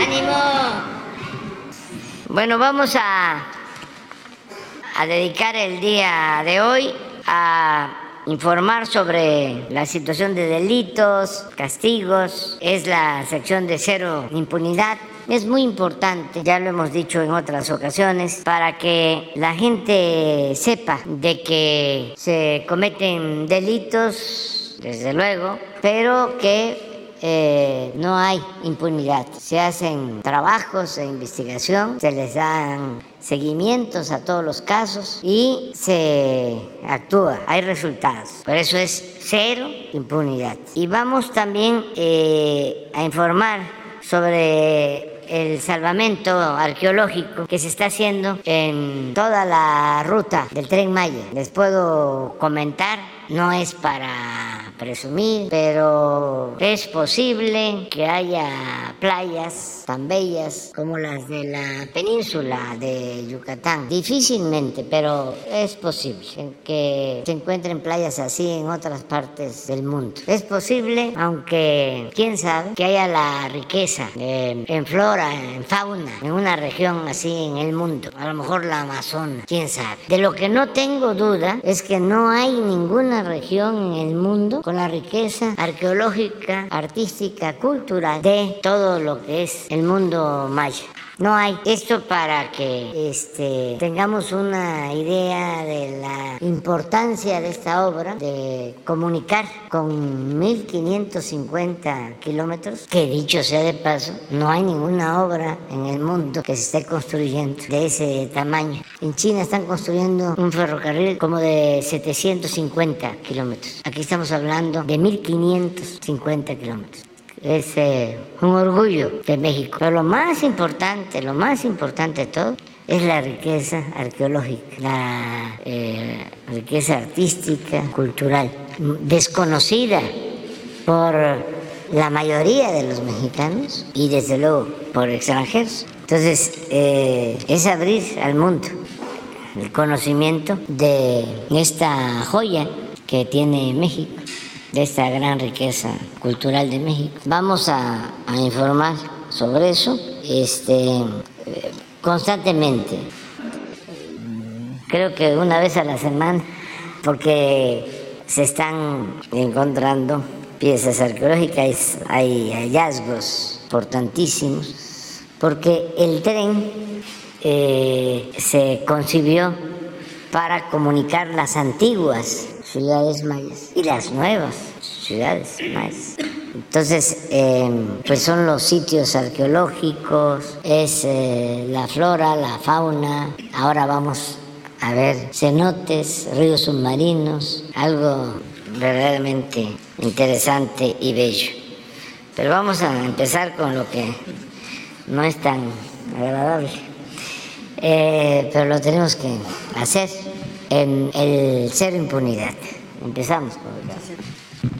¡Ánimo! Bueno, vamos a, a dedicar el día de hoy a informar sobre la situación de delitos, castigos, es la sección de cero impunidad. Es muy importante, ya lo hemos dicho en otras ocasiones, para que la gente sepa de que se cometen delitos, desde luego, pero que eh, no hay impunidad. Se hacen trabajos de investigación, se les dan seguimientos a todos los casos y se actúa, hay resultados. Por eso es cero impunidad. Y vamos también eh, a informar sobre el salvamento arqueológico que se está haciendo en toda la ruta del tren Maya. Les puedo comentar, no es para presumir, pero es posible que haya playas tan bellas como las de la península de Yucatán. Difícilmente, pero es posible que se encuentren playas así en otras partes del mundo. Es posible, aunque quién sabe, que haya la riqueza en flora, en fauna, en una región así en el mundo. A lo mejor la Amazonas, quién sabe. De lo que no tengo duda es que no hay ninguna región en el mundo con la riqueza arqueológica, artística, cultural de todo lo que es el mundo maya. No hay. Esto para que este, tengamos una idea de la importancia de esta obra, de comunicar con 1550 kilómetros, que dicho sea de paso, no hay ninguna obra en el mundo que se esté construyendo de ese tamaño. En China están construyendo un ferrocarril como de 750 kilómetros. Aquí estamos hablando de 1550 kilómetros es eh, un orgullo de México. Pero lo más importante, lo más importante de todo, es la riqueza arqueológica, la eh, riqueza artística, cultural, desconocida por la mayoría de los mexicanos y desde luego por extranjeros. Entonces, eh, es abrir al mundo el conocimiento de esta joya que tiene México de esta gran riqueza cultural de México. Vamos a, informar sobre eso este, constantemente. Creo que una vez a la semana, porque se están encontrando piezas arqueológicas, hay hallazgos importantísimos, porque el tren eh, se concibió para comunicar las antiguas ciudades mayas y las nuevas ciudades mayas. Entonces, em, pues son los sitios arqueológicos, es eh, la flora, la fauna. Ahora vamos a ver cenotes, ríos submarinos, algo verdaderamente interesante y bello. Pero vamos a empezar con lo que no es tan agradable, eh, pero lo tenemos que hacer en el cero impunidad. Empezamos.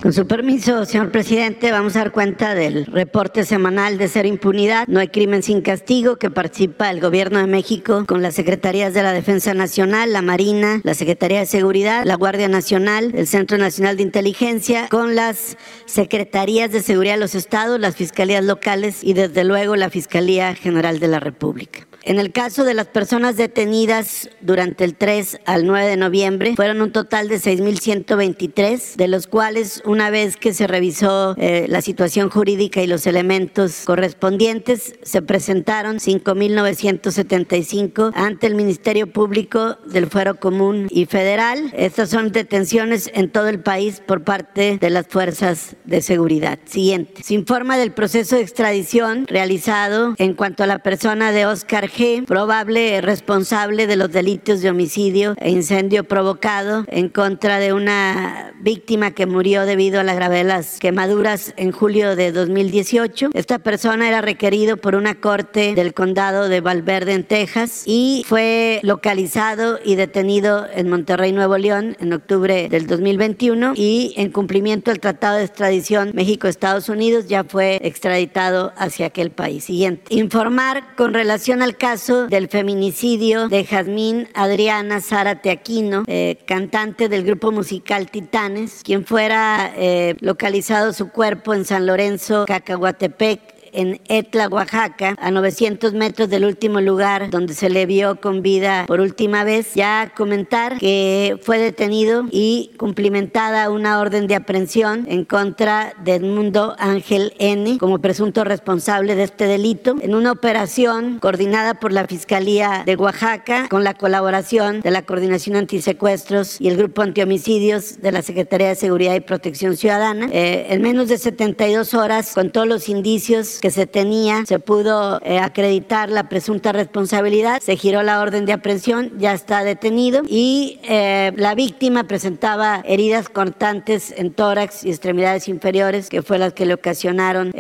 Con su permiso, señor presidente, vamos a dar cuenta del reporte semanal de Cero Impunidad, No hay crimen sin castigo, que participa el Gobierno de México con las Secretarías de la Defensa Nacional, la Marina, la Secretaría de Seguridad, la Guardia Nacional, el Centro Nacional de Inteligencia, con las Secretarías de Seguridad de los Estados, las Fiscalías locales y desde luego la Fiscalía General de la República. En el caso de las personas detenidas durante el 3 al 9 de noviembre, fueron un total de 6.123, de los cuales una vez que se revisó eh, la situación jurídica y los elementos correspondientes, se presentaron 5.975 ante el Ministerio Público del Fuero Común y Federal. Estas son detenciones en todo el país por parte de las fuerzas de seguridad. Siguiente. Se informa del proceso de extradición realizado en cuanto a la persona de Oscar G, probable responsable de los delitos de homicidio e incendio provocado en contra de una víctima que murió debido a la gravedad de las quemaduras en julio de 2018. Esta persona era requerido por una corte del condado de Valverde en Texas y fue localizado y detenido en Monterrey, Nuevo León en octubre del 2021 y en cumplimiento del Tratado de Extradición México-Estados Unidos ya fue extraditado hacia aquel país. Siguiente. Informar con relación al caso del feminicidio de Jazmín Adriana Zárate Aquino, eh, cantante del grupo musical Titanes, quien fuera eh, localizado su cuerpo en San Lorenzo, Cacahuatepec, en Etla, Oaxaca, a 900 metros del último lugar donde se le vio con vida por última vez. Ya comentar que fue detenido y cumplimentada una orden de aprehensión en contra de Edmundo Ángel N. como presunto responsable de este delito en una operación coordinada por la Fiscalía de Oaxaca con la colaboración de la Coordinación Antisecuestros y el Grupo Antihomicidios de la Secretaría de Seguridad y Protección Ciudadana. Eh, en menos de 72 horas, con todos los indicios que se tenía, se pudo eh, acreditar la presunta responsabilidad, se giró la orden de aprehensión, ya está detenido y eh, la víctima presentaba heridas cortantes en tórax y extremidades inferiores, que fue las que le ocasionaron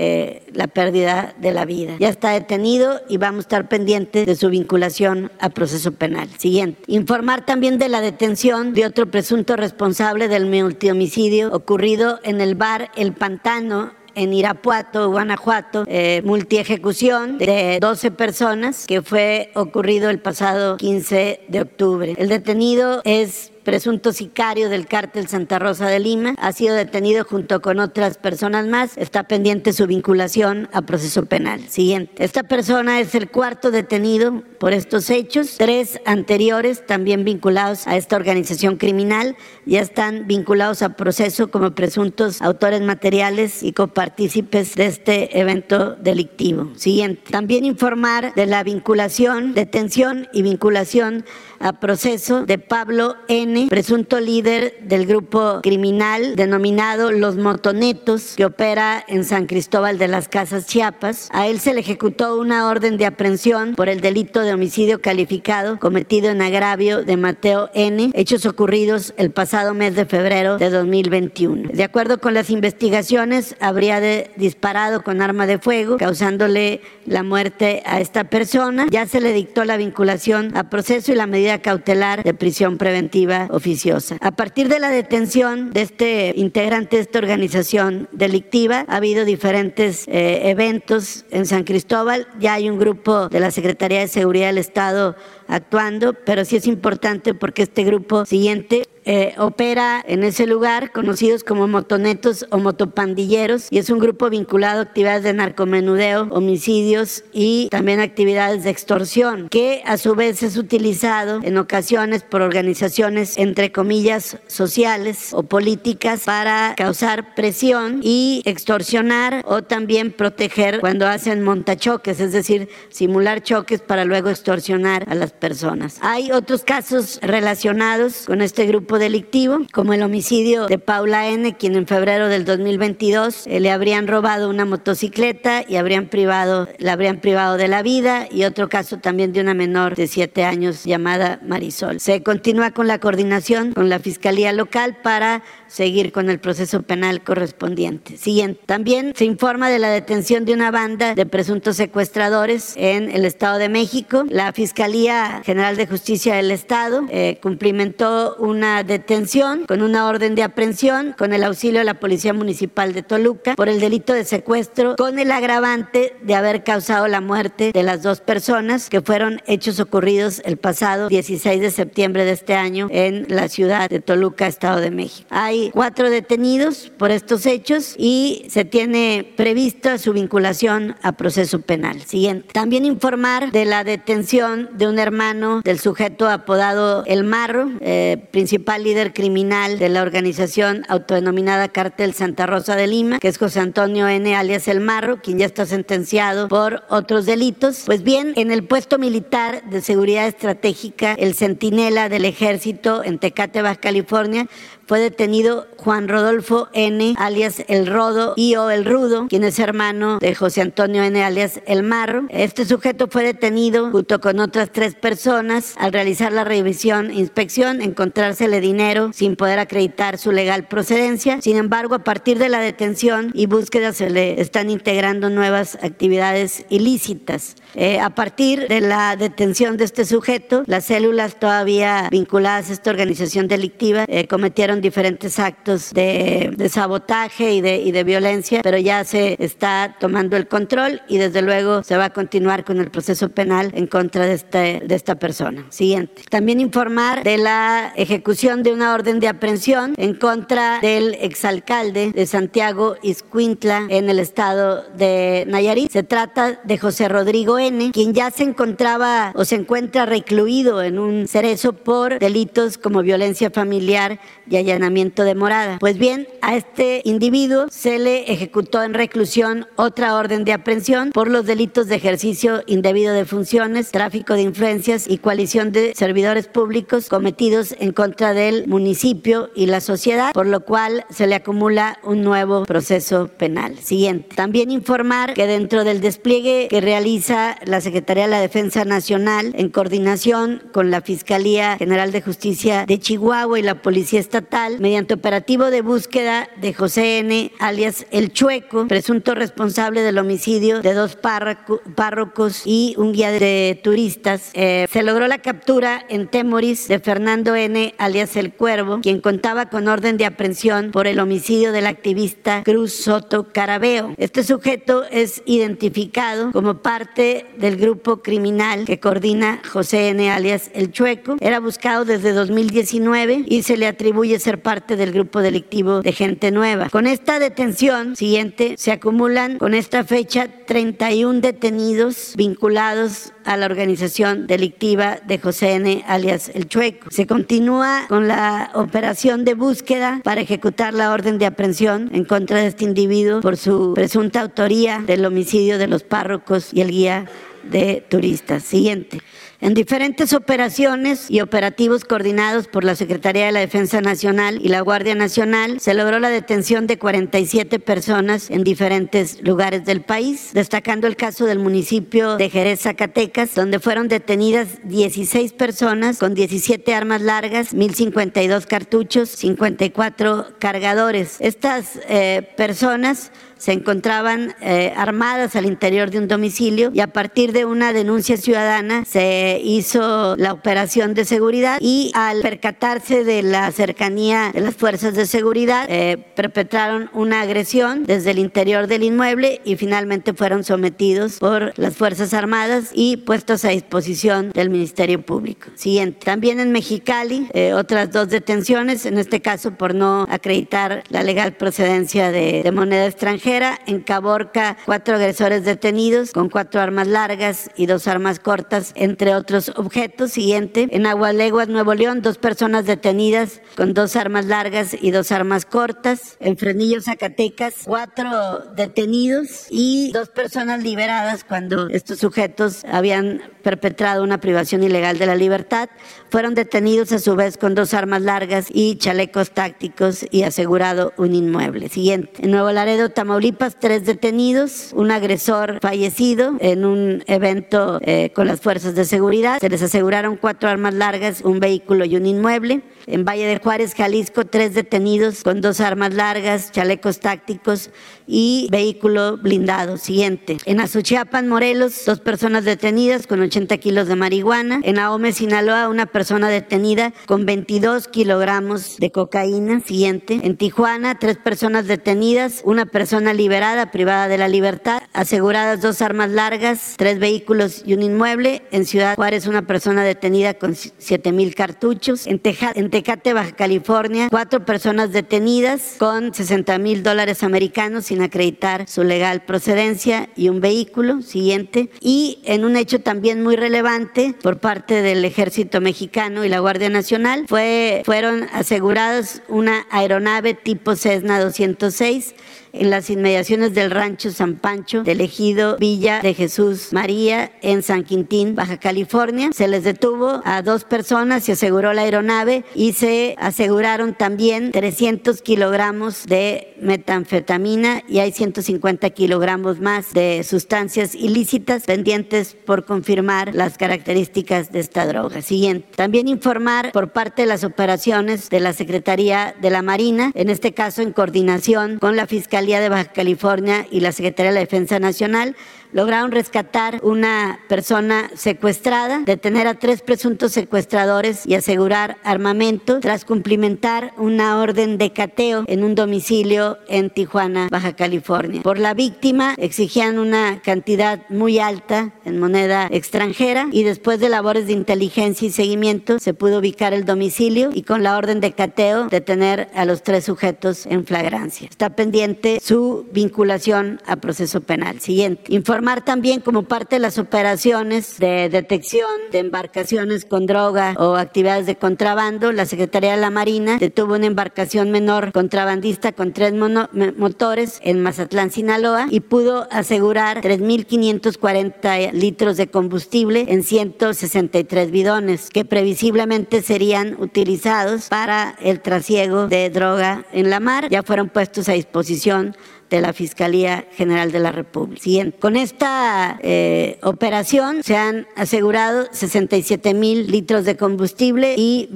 la pérdida de la vida. Ya está detenido y vamos a estar pendientes de su vinculación a proceso penal. Siguiente. Informar también de la detención de otro presunto responsable del multihomicidio ocurrido en el bar El Pantano en Irapuato, Guanajuato, eh, multiejecución de 12 personas que fue ocurrido el pasado 15 de octubre. El detenido es presunto sicario del cártel Santa Rosa de Lima, ha sido detenido junto con otras personas más. Está pendiente su vinculación a proceso penal. Siguiente. Esta persona es el cuarto detenido por estos hechos. Tres anteriores, también vinculados a esta organización criminal, ya están vinculados a proceso como presuntos autores materiales y copartícipes de este evento delictivo. Siguiente. También informar de la vinculación, detención y vinculación a proceso de Pablo N., presunto líder del grupo criminal denominado Los Motonetos, que opera en San Cristóbal de las Casas, Chiapas. A él se le ejecutó una orden de aprehensión por el delito de homicidio calificado cometido en agravio de Mateo N., hechos ocurridos el pasado mes de febrero de 2021. De acuerdo con las investigaciones, habría disparado con arma de fuego, causándole la muerte a esta persona. Ya se le dictó la vinculación a proceso y la medida cautelar de prisión preventiva oficiosa. A partir de la detención de este integrante de esta organización delictiva, ha habido diferentes eh, eventos en San Cristóbal. Ya hay un grupo de la Secretaría de Seguridad del Estado actuando, pero sí es importante porque este grupo siguiente eh, opera en ese lugar, conocidos como motonetos o motopandilleros, y es un grupo vinculado a actividades de narcomenudeo, homicidios y también actividades de extorsión, que a su vez es utilizado en ocasiones por organizaciones, entre comillas, sociales o políticas para causar presión y extorsionar o también proteger cuando hacen montachoques, es decir, simular choques para luego extorsionar a las personas. Hay otros casos relacionados con este grupo delictivo, como el homicidio de Paula N., quien en febrero del 2022 eh, le habrían robado una motocicleta y habrían privado, la habrían privado de la vida, y otro caso también de una menor de siete años llamada Marisol. Se continúa con la coordinación con la Fiscalía Local para seguir con el proceso penal correspondiente. Siguiente. También se informa de la detención de una banda de presuntos secuestradores en el Estado de México. La Fiscalía General de Justicia del Estado eh, cumplimentó una detención con una orden de aprehensión con el auxilio de la Policía Municipal de Toluca por el delito de secuestro con el agravante de haber causado la muerte de las dos personas que fueron hechos ocurridos el pasado 16 de septiembre de este año en la ciudad de Toluca, Estado de México. Hay cuatro detenidos por estos hechos y se tiene prevista su vinculación a proceso penal. Siguiente. También informar de la detención de un hermano del sujeto apodado El Marro, eh, principal líder criminal de la organización autodenominada Cártel Santa Rosa de Lima, que es José Antonio N. alias El Marro, quien ya está sentenciado por otros delitos. Pues bien, en el puesto militar de seguridad estratégica, el centinela del ejército en Tecate, Baja California, fue detenido Juan Rodolfo N., alias El Rodo, y o El Rudo, quien es hermano de José Antonio N., alias El Marro. Este sujeto fue detenido junto con otras tres personas. Al realizar la revisión e inspección, encontrársele dinero sin poder acreditar su legal procedencia. Sin embargo, a partir de la detención y búsqueda se le están integrando nuevas actividades ilícitas. Eh, a partir de la detención de este sujeto, las células todavía vinculadas a esta organización delictiva eh, cometieron diferentes actos de, sabotaje y de, y de violencia, pero ya se está tomando el control y desde luego se va a continuar con el proceso penal en contra de, este, de esta persona. Siguiente. También informar de la ejecución de una orden de aprehensión en contra del exalcalde de Santiago Iscuintla en el estado de Nayarit. Se trata de José Rodrigo N., quien ya se encontraba o se encuentra recluido en un cerezo por delitos como violencia familiar y allanamiento de morada. Pues bien, a este individuo se le ejecutó en reclusión otra orden de aprehensión por los delitos de ejercicio indebido de funciones, tráfico de influencias y coalición de servidores públicos cometidos en contra del municipio y la sociedad, por lo cual se le acumula un nuevo proceso penal. Siguiente. También informar que dentro del despliegue que realiza la Secretaría de la Defensa Nacional en coordinación con la Fiscalía General de Justicia de Chihuahua y la Policía Estatal, mediante operativo de búsqueda de José N., alias El Chueco, presunto responsable del homicidio de dos párrocos y un guía de turistas, eh, se logró la captura en Temoris de Fernando N., alias El Cuervo, quien contaba con orden de aprehensión por el homicidio del activista Cruz Soto Carabeo. Este sujeto es identificado como parte del grupo criminal que coordina José N. alias El Chueco. Era buscado desde 2019 y se le atribuye ser parte del grupo delictivo de Gente Nueva. Con esta detención siguiente se acumulan con esta fecha 31 detenidos vinculados a la organización delictiva de José N. alias El Chueco. Se continúa con la operación de búsqueda para ejecutar la orden de aprehensión en contra de este individuo por su presunta autoría del homicidio de los párrocos y el guía de turistas. Siguiente. En diferentes operaciones y operativos coordinados por la Secretaría de la Defensa Nacional y la Guardia Nacional, se logró la detención de 47 personas en diferentes lugares del país, destacando el caso del municipio de Jerez, Zacatecas, donde fueron detenidas 16 personas con 17 armas largas, 1.052 cartuchos, 54 cargadores. Estas eh, personas se encontraban eh, armadas al interior de un domicilio y a partir de una denuncia ciudadana se hizo la operación de seguridad y al percatarse de la cercanía de las fuerzas de seguridad eh, perpetraron una agresión desde el interior del inmueble y finalmente fueron sometidos por las Fuerzas Armadas y puestos a disposición del Ministerio Público. Siguiente. También en Mexicali, eh, otras dos detenciones, en este caso por no acreditar la legal procedencia de moneda extranjera en Caborca, cuatro agresores detenidos con cuatro armas largas y dos armas cortas, entre otros objetos. Siguiente, en Agualeguas, Nuevo León, dos personas detenidas con dos armas largas y dos armas cortas. En Frenillo, Zacatecas, cuatro detenidos y dos personas liberadas cuando estos sujetos habían perpetrado una privación ilegal de la libertad. Fueron detenidos a su vez con dos armas largas y chalecos tácticos y asegurado un inmueble. Siguiente. En Nuevo Laredo, Tamaulipas, tres detenidos, un agresor fallecido en un evento eh, con las fuerzas de seguridad. Se les aseguraron cuatro armas largas, un vehículo y un inmueble. En Valle de Juárez, Jalisco, tres detenidos con dos armas largas, chalecos tácticos y vehículo blindado. Siguiente. En Azuchiapan, Morelos, dos personas detenidas con 80 kilos de marihuana. En Ahome, Sinaloa, una persona detenida con 22 kilogramos de cocaína. Siguiente. En Tijuana, tres personas detenidas, una persona liberada, privada de la libertad. Aseguradas dos armas largas, tres vehículos y un inmueble. En Ciudad Juárez, una persona detenida con 7 mil cartuchos. En, en Tecate, Baja California, cuatro personas detenidas con 60 mil dólares americanos sin acreditar su legal procedencia y un vehículo. Siguiente. Y en un hecho también muy relevante por parte del ejército mexicano y la Guardia Nacional. Fue, fueron asegurados una aeronave tipo Cessna 206 en las inmediaciones del rancho San Pancho del ejido Villa de Jesús María en San Quintín, Baja California. Se les detuvo a dos personas, se aseguró la aeronave y se aseguraron también 300 kilogramos de metanfetamina y hay 150 kilogramos más de sustancias ilícitas pendientes por confirmar las características de esta droga. Siguiente. También informar por parte de las operaciones de la Secretaría de la Marina, en este caso en coordinación con la Fiscalía de Baja California y la Secretaría de la Defensa Nacional, lograron rescatar una persona secuestrada, detener a tres presuntos secuestradores y asegurar armamento tras cumplimentar una orden de cateo en un domicilio en Tijuana, Baja California. Por la víctima exigían una cantidad muy alta en moneda extranjera y después de labores de inteligencia y seguimiento se pudo ubicar el domicilio y con la orden de cateo detener a los tres sujetos en flagrancia. Está pendiente su vinculación a proceso penal. Siguiente. Informar también como parte de las operaciones de detección de embarcaciones con droga o actividades de contrabando, la Secretaría de la Marina detuvo una embarcación menor contrabandista con tres motores en Mazatlán, Sinaloa y pudo asegurar 3.540 litros de combustible en 163 bidones que previsiblemente serían utilizados para el trasiego de droga en la mar. Ya fueron puestos a disposición de la Fiscalía General de la República. Siguiente. Con esta eh, operación se han asegurado 67 mil litros de combustible y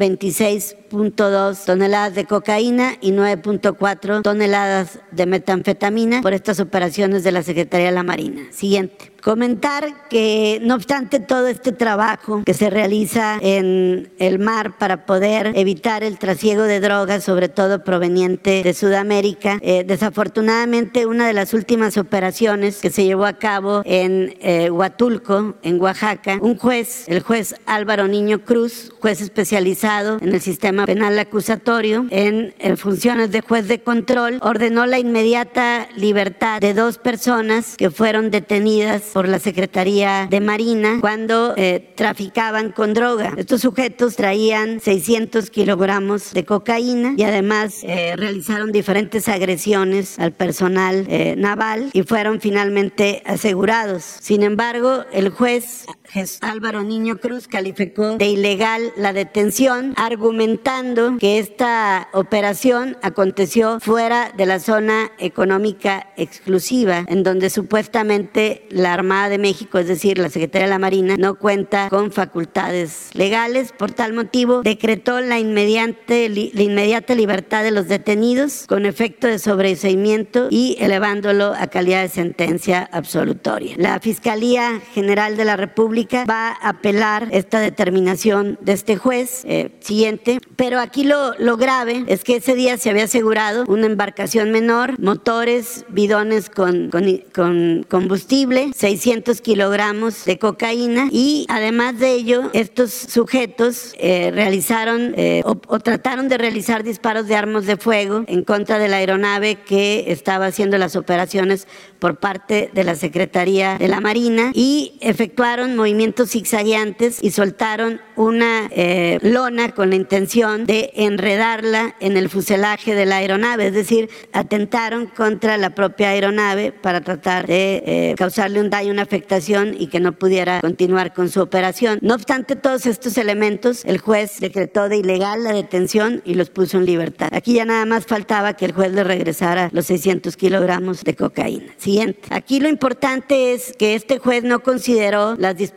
26.2 toneladas de cocaína y 9.4 toneladas de metanfetamina por estas operaciones de la Secretaría de la Marina. Siguiente. Comentar que no obstante todo este trabajo que se realiza en el mar para poder evitar el trasiego de drogas, sobre todo proveniente de Sudamérica, eh, desafortunadamente una de las últimas operaciones que se llevó a cabo en eh, Huatulco, en Oaxaca, un juez, el juez Álvaro Niño Cruz, juez especializado en el penal acusatorio, en, en funciones de juez de control, ordenó la inmediata libertad de dos personas que fueron detenidas por la Secretaría de Marina cuando eh, traficaban con droga. Estos sujetos traían 600 kilogramos de cocaína y además eh, realizaron diferentes agresiones al personal eh, naval y fueron finalmente asegurados. Sin embargo, el juez Álvaro Niño Cruz calificó de ilegal la detención, argumentando que esta operación aconteció fuera de la zona económica exclusiva, en donde supuestamente la Armada de México, es decir, la Secretaría de la Marina, no cuenta con facultades legales. Por tal motivo, decretó la, inmediate, la inmediata libertad de los detenidos con efecto de sobreseimiento y elevándolo a calidad de sentencia absolutoria. La Fiscalía General de la República va a apelar esta determinación de este juez eh, siguiente, pero aquí lo, lo grave es que ese día se había asegurado una embarcación menor, motores, bidones con, con, combustible, 600 kilogramos de cocaína y además de ello estos sujetos eh, realizaron eh, o, o trataron de realizar disparos de armas de fuego en contra de la aeronave que estaba haciendo las operaciones por parte de la Secretaría de la Marina y efectuaron movimientos zigzagueantes y soltaron una eh, lona con la intención de enredarla en el fuselaje de la aeronave, es decir, atentaron contra la propia aeronave para tratar de eh, causarle un daño, una afectación y que no pudiera continuar con su operación. No obstante todos estos elementos, el juez decretó de ilegal la detención y los puso en libertad. Aquí ya nada más faltaba que el juez le regresara los 600 kilogramos de cocaína. Siguiente. Aquí lo importante es que este juez no consideró las disposiciones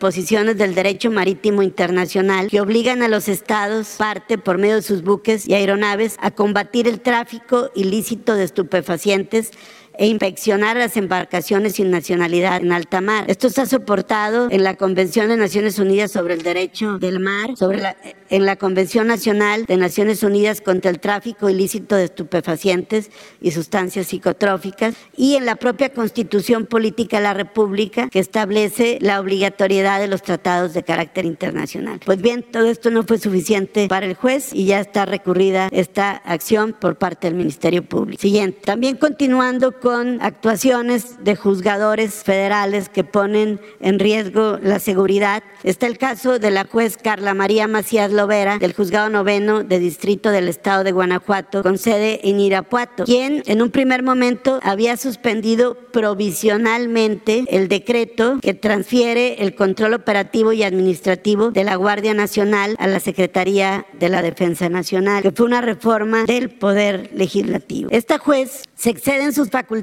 del derecho marítimo internacional que obligan a los estados parte por medio de sus buques y aeronaves a combatir el tráfico ilícito de estupefacientes e inspeccionar las embarcaciones sin nacionalidad en alta mar. Esto está soportado en la Convención de Naciones Unidas sobre el Derecho del Mar, sobre la, en la Convención Nacional de Naciones Unidas contra el Tráfico Ilícito de Estupefacientes y Sustancias Psicotróficas y en la propia Constitución Política de la República que establece la obligatoriedad de los tratados de carácter internacional. Pues bien, todo esto no fue suficiente para el juez y ya está recurrida esta acción por parte del Ministerio Público. Siguiente. También continuando con con actuaciones de juzgadores federales que ponen en riesgo la seguridad. Está el caso de la juez Carla María Macías Lovera del juzgado noveno de distrito del estado de Guanajuato con sede en Irapuato, quien en un primer momento había suspendido provisionalmente el decreto que transfiere el control operativo y administrativo de la Guardia Nacional a la Secretaría de la Defensa Nacional, que fue una reforma del Poder Legislativo. Esta juez se excede en sus facultades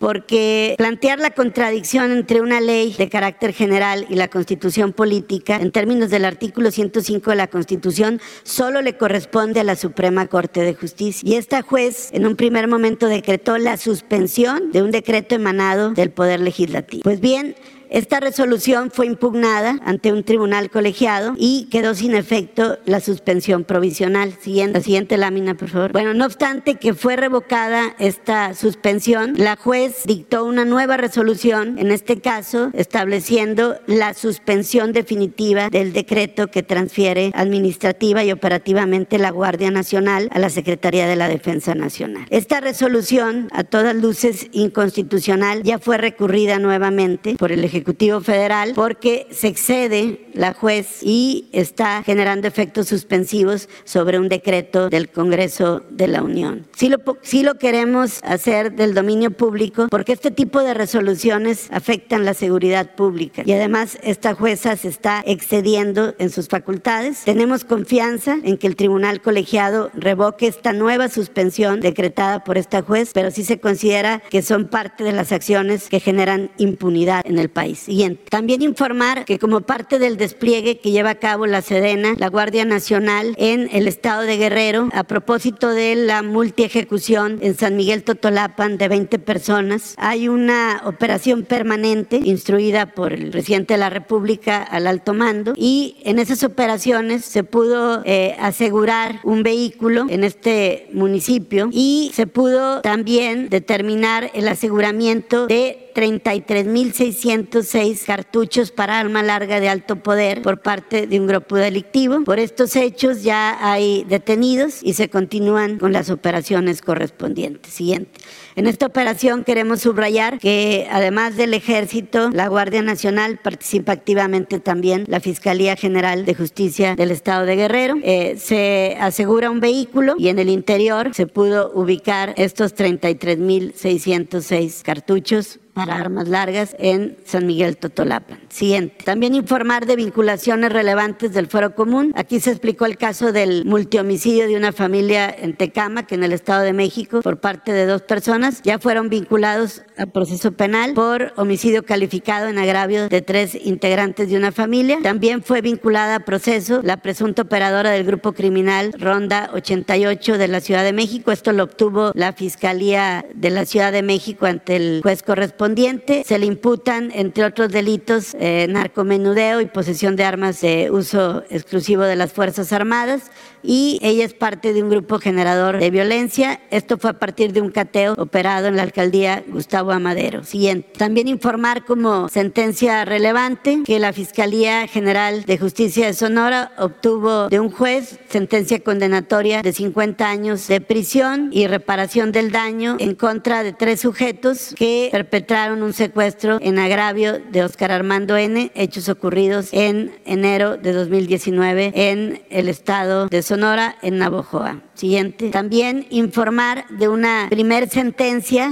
porque plantear la contradicción entre una ley de carácter general y la constitución política en términos del artículo 105 de la constitución solo le corresponde a la Suprema Corte de Justicia. Y esta juez en un primer momento decretó la suspensión de un decreto emanado del Poder Legislativo. Pues bien, esta resolución fue impugnada ante un tribunal colegiado y quedó sin efecto la suspensión provisional. Siguiente, la siguiente lámina, por favor. Bueno, no obstante que fue revocada esta suspensión, la juez dictó una nueva resolución, en este caso estableciendo la suspensión definitiva del decreto que transfiere administrativa y operativamente la Guardia Nacional a la Secretaría de la Defensa Nacional. Esta resolución, a todas luces inconstitucional, ya fue recurrida nuevamente por el Ejecutivo Ejecutivo Federal porque se excede la juez y está generando efectos suspensivos sobre un decreto del Congreso de la Unión. Sí lo, sí lo queremos hacer del dominio público porque este tipo de resoluciones afectan la seguridad pública y además esta jueza se está excediendo en sus facultades. Tenemos confianza en que el tribunal colegiado revoque esta nueva suspensión decretada por esta juez, pero sí se considera que son parte de las acciones que generan impunidad en el país. Siguiente. También informar que como parte del despliegue que lleva a cabo la Sedena, la Guardia Nacional en el estado de Guerrero, a propósito de la multiejecución en San Miguel Totolapan de 20 personas, hay una operación permanente instruida por el presidente de la República al alto mando y en esas operaciones se pudo eh, asegurar un vehículo en este municipio y se pudo también determinar el aseguramiento de 33.606 cartuchos para arma larga de alto poder por parte de un grupo delictivo. Por estos hechos ya hay detenidos y se continúan con las operaciones correspondientes. Siguiente. En esta operación queremos subrayar que además del Ejército, la Guardia Nacional participa activamente también la Fiscalía General de Justicia del Estado de Guerrero. Eh, se asegura un vehículo y en el interior se pudo ubicar estos 33.606 cartuchos para armas largas en San Miguel Totolapan. Siguiente. También informar de vinculaciones relevantes del Foro Común. Aquí se explicó el caso del multihomicidio de una familia en Tecama, que en el Estado de México, por parte de dos personas, ya fueron vinculados a proceso penal por homicidio calificado en agravio de tres integrantes de una familia. También fue vinculada a proceso la presunta operadora del grupo criminal Ronda 88 de la Ciudad de México. Esto lo obtuvo la Fiscalía de la Ciudad de México ante el juez correspondiente se le imputan, entre otros delitos, eh, narcomenudeo y posesión de armas de uso exclusivo de las Fuerzas Armadas y ella es parte de un grupo generador de violencia. Esto fue a partir de un cateo operado en la alcaldía Gustavo Amadero. Siguiente. También informar como sentencia relevante que la Fiscalía General de Justicia de Sonora obtuvo de un juez sentencia condenatoria de 50 años de prisión y reparación del daño en contra de tres sujetos que perpetraron un secuestro en agravio de Oscar Armando N., hechos ocurridos en enero de 2019 en el estado de Sonora en Navojoa. Siguiente. También informar de una primer sentencia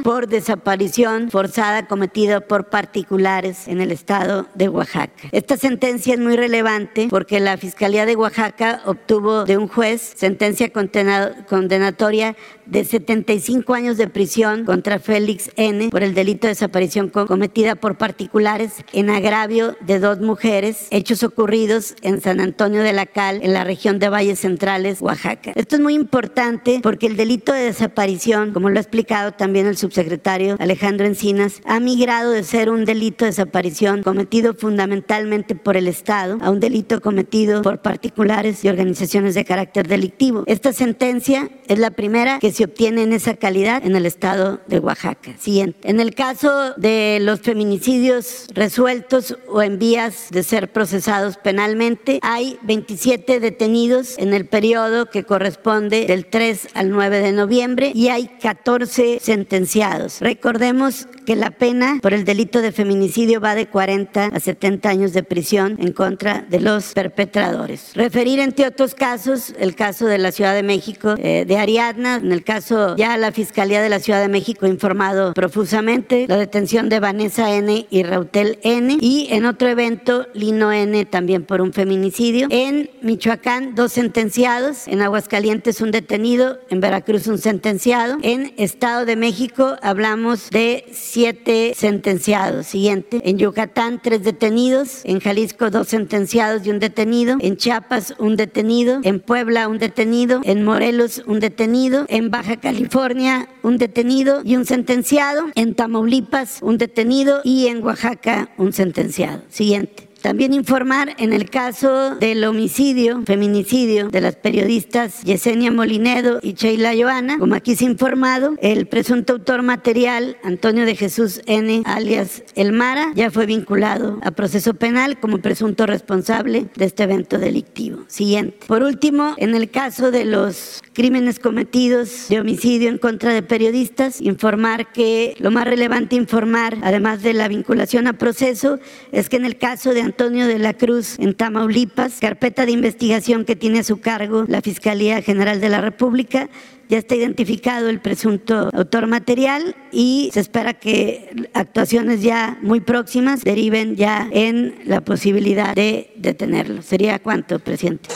por desaparición forzada cometida por particulares en el estado de Oaxaca. Esta sentencia es muy relevante porque la Fiscalía de Oaxaca obtuvo de un juez sentencia condenatoria de 75 años de prisión contra Félix N. por el delito de desaparición cometida por particulares en agravio de dos mujeres, hechos ocurridos en San Antonio de la Cal, en la región de Valles Centrales, Oaxaca. Esto es muy importante porque el delito de desaparición, como lo ha explicado también el subsecretario Alejandro Encinas, ha migrado de ser un delito de desaparición cometido fundamentalmente por el Estado a un delito cometido por particulares y organizaciones de carácter delictivo. Esta sentencia es la primera que se obtiene en esa calidad en el Estado de Oaxaca. Siguiente. En el caso de los feminicidios resueltos o en vías de ser procesados penalmente, hay 27 detenidos en el periodo que corresponde del 3 al 9 de noviembre y hay 14 sentenciados. Recordemos que la pena por el delito de feminicidio va de 40 a 70 años de prisión en contra de los perpetradores. Referir entre otros casos el caso de la Ciudad de México eh, de Ariadna, en el caso ya la Fiscalía de la Ciudad de México ha informado profusamente la detención de Vanessa N. y Rautel N. Y en otro evento, Lino N. también por un feminicidio. En Michoacán, dos sentenciados. En Aguascalientes, un detenido. En Veracruz, un sentenciado. En Estado de México, hablamos de siete sentenciados. Siguiente. En Yucatán, tres detenidos. En Jalisco, dos sentenciados y un detenido. En Chiapas, un detenido. En Puebla, un detenido. En Morelos, un detenido. En Baja California, un detenido y un sentenciado. En Tamaulipas, un detenido. Y en Oaxaca, un sentenciado. Siguiente. También informar en el caso del homicidio, feminicidio de las periodistas Yesenia Molinedo y Sheila Joana, como aquí se ha informado, el presunto autor material, Antonio de Jesús N., alias El Mara, ya fue vinculado a proceso penal como presunto responsable de este evento delictivo. Siguiente. Por último, en el caso de los crímenes cometidos de homicidio en contra de periodistas, informar que lo más relevante informar, además de la vinculación a proceso, es que en el caso de Antonio de la Cruz en Tamaulipas, carpeta de investigación que tiene a su cargo la Fiscalía General de la República, ya está identificado el presunto autor material y se espera que actuaciones ya muy próximas deriven ya en la posibilidad de detenerlo. ¿Sería cuánto, presidente?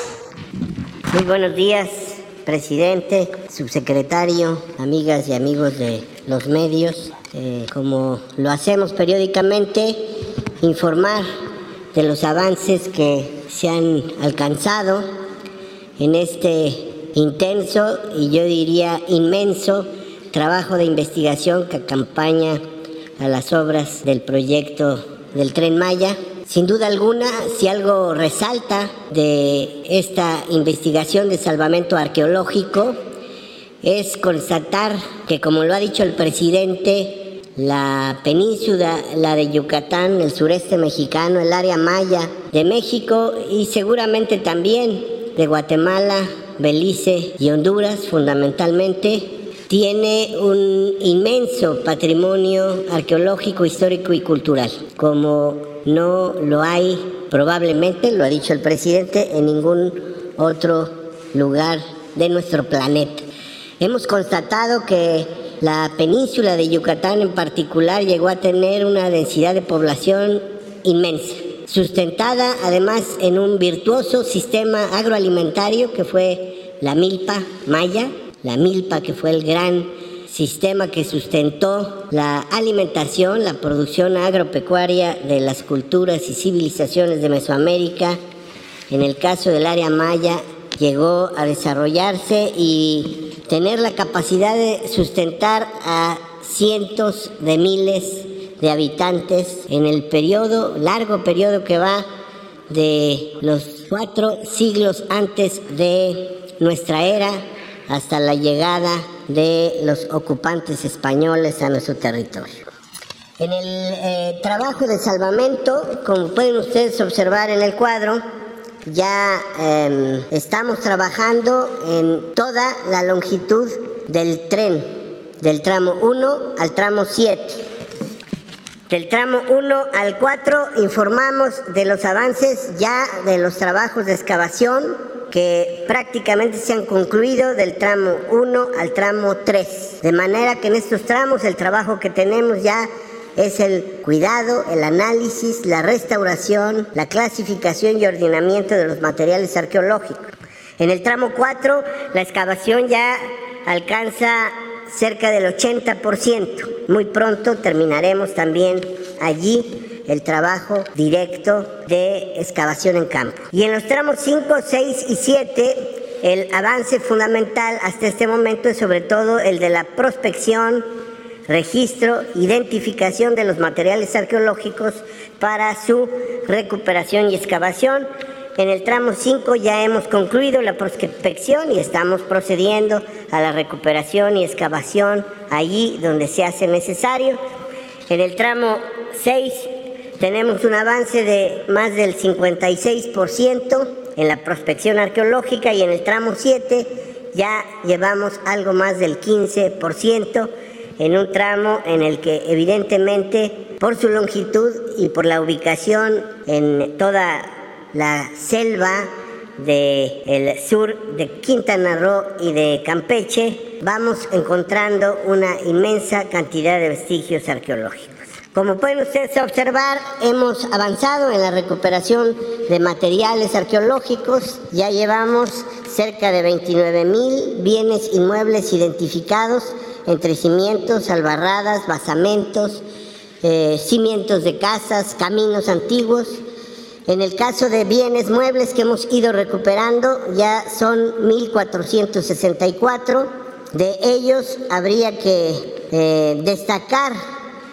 Muy buenos días, presidente, subsecretario, amigas y amigos de los medios. Eh, como lo hacemos periódicamente, informar de los avances que se han alcanzado en este intenso y yo diría inmenso trabajo de investigación que acompaña a las obras del proyecto del tren Maya. Sin duda alguna, si algo resalta de esta investigación de salvamento arqueológico, es constatar que, como lo ha dicho el presidente, la península, la de Yucatán, el sureste mexicano, el área maya de México y seguramente también de Guatemala, Belice y Honduras fundamentalmente, tiene un inmenso patrimonio arqueológico, histórico y cultural, como no lo hay probablemente, lo ha dicho el presidente, en ningún otro lugar de nuestro planeta. Hemos constatado que la península de Yucatán en particular llegó a tener una densidad de población inmensa, sustentada además en un virtuoso sistema agroalimentario que fue la milpa maya, la milpa que fue el gran sistema que sustentó la alimentación, la producción agropecuaria de las culturas y civilizaciones de Mesoamérica. En el caso del área maya, llegó a desarrollarse y tener la capacidad de sustentar a cientos de miles de habitantes en el periodo, largo periodo que va de los cuatro siglos antes de nuestra era hasta la llegada de los ocupantes españoles a nuestro territorio. En el eh, trabajo de salvamento, como pueden ustedes observar en el cuadro, ya em, estamos trabajando en toda la longitud del tren, del tramo 1 al tramo 7. Del tramo 1 al 4 informamos de los avances ya de los trabajos de excavación que prácticamente se han concluido del tramo 1 al tramo 3. De manera que en estos tramos el trabajo que tenemos ya es el cuidado, el análisis, la restauración, la clasificación y ordenamiento de los materiales arqueológicos. En el tramo 4, la excavación ya alcanza cerca del 80%. Muy pronto terminaremos también allí el trabajo directo de excavación en campo. Y en los tramos 5, 6 y 7, el avance fundamental hasta este momento es sobre todo el de la prospección, registro, identificación de los materiales arqueológicos para su recuperación y excavación. En el tramo 5 ya hemos concluido la prospección y estamos procediendo a la recuperación y excavación allí donde se hace necesario. En el tramo 6 tenemos un avance de más del 56% en la prospección arqueológica y en el tramo 7 ya llevamos algo más del 15% en un tramo en el que evidentemente por su longitud y por la ubicación en toda la selva del sur de Quintana Roo y de Campeche, vamos encontrando una inmensa cantidad de vestigios arqueológicos. Como pueden ustedes observar, hemos avanzado en la recuperación de materiales arqueológicos. Ya llevamos cerca de 29 mil bienes inmuebles identificados entre cimientos, albarradas, basamentos, eh, cimientos de casas, caminos antiguos. En el caso de bienes muebles que hemos ido recuperando, ya son 1.464. De ellos habría que eh, destacar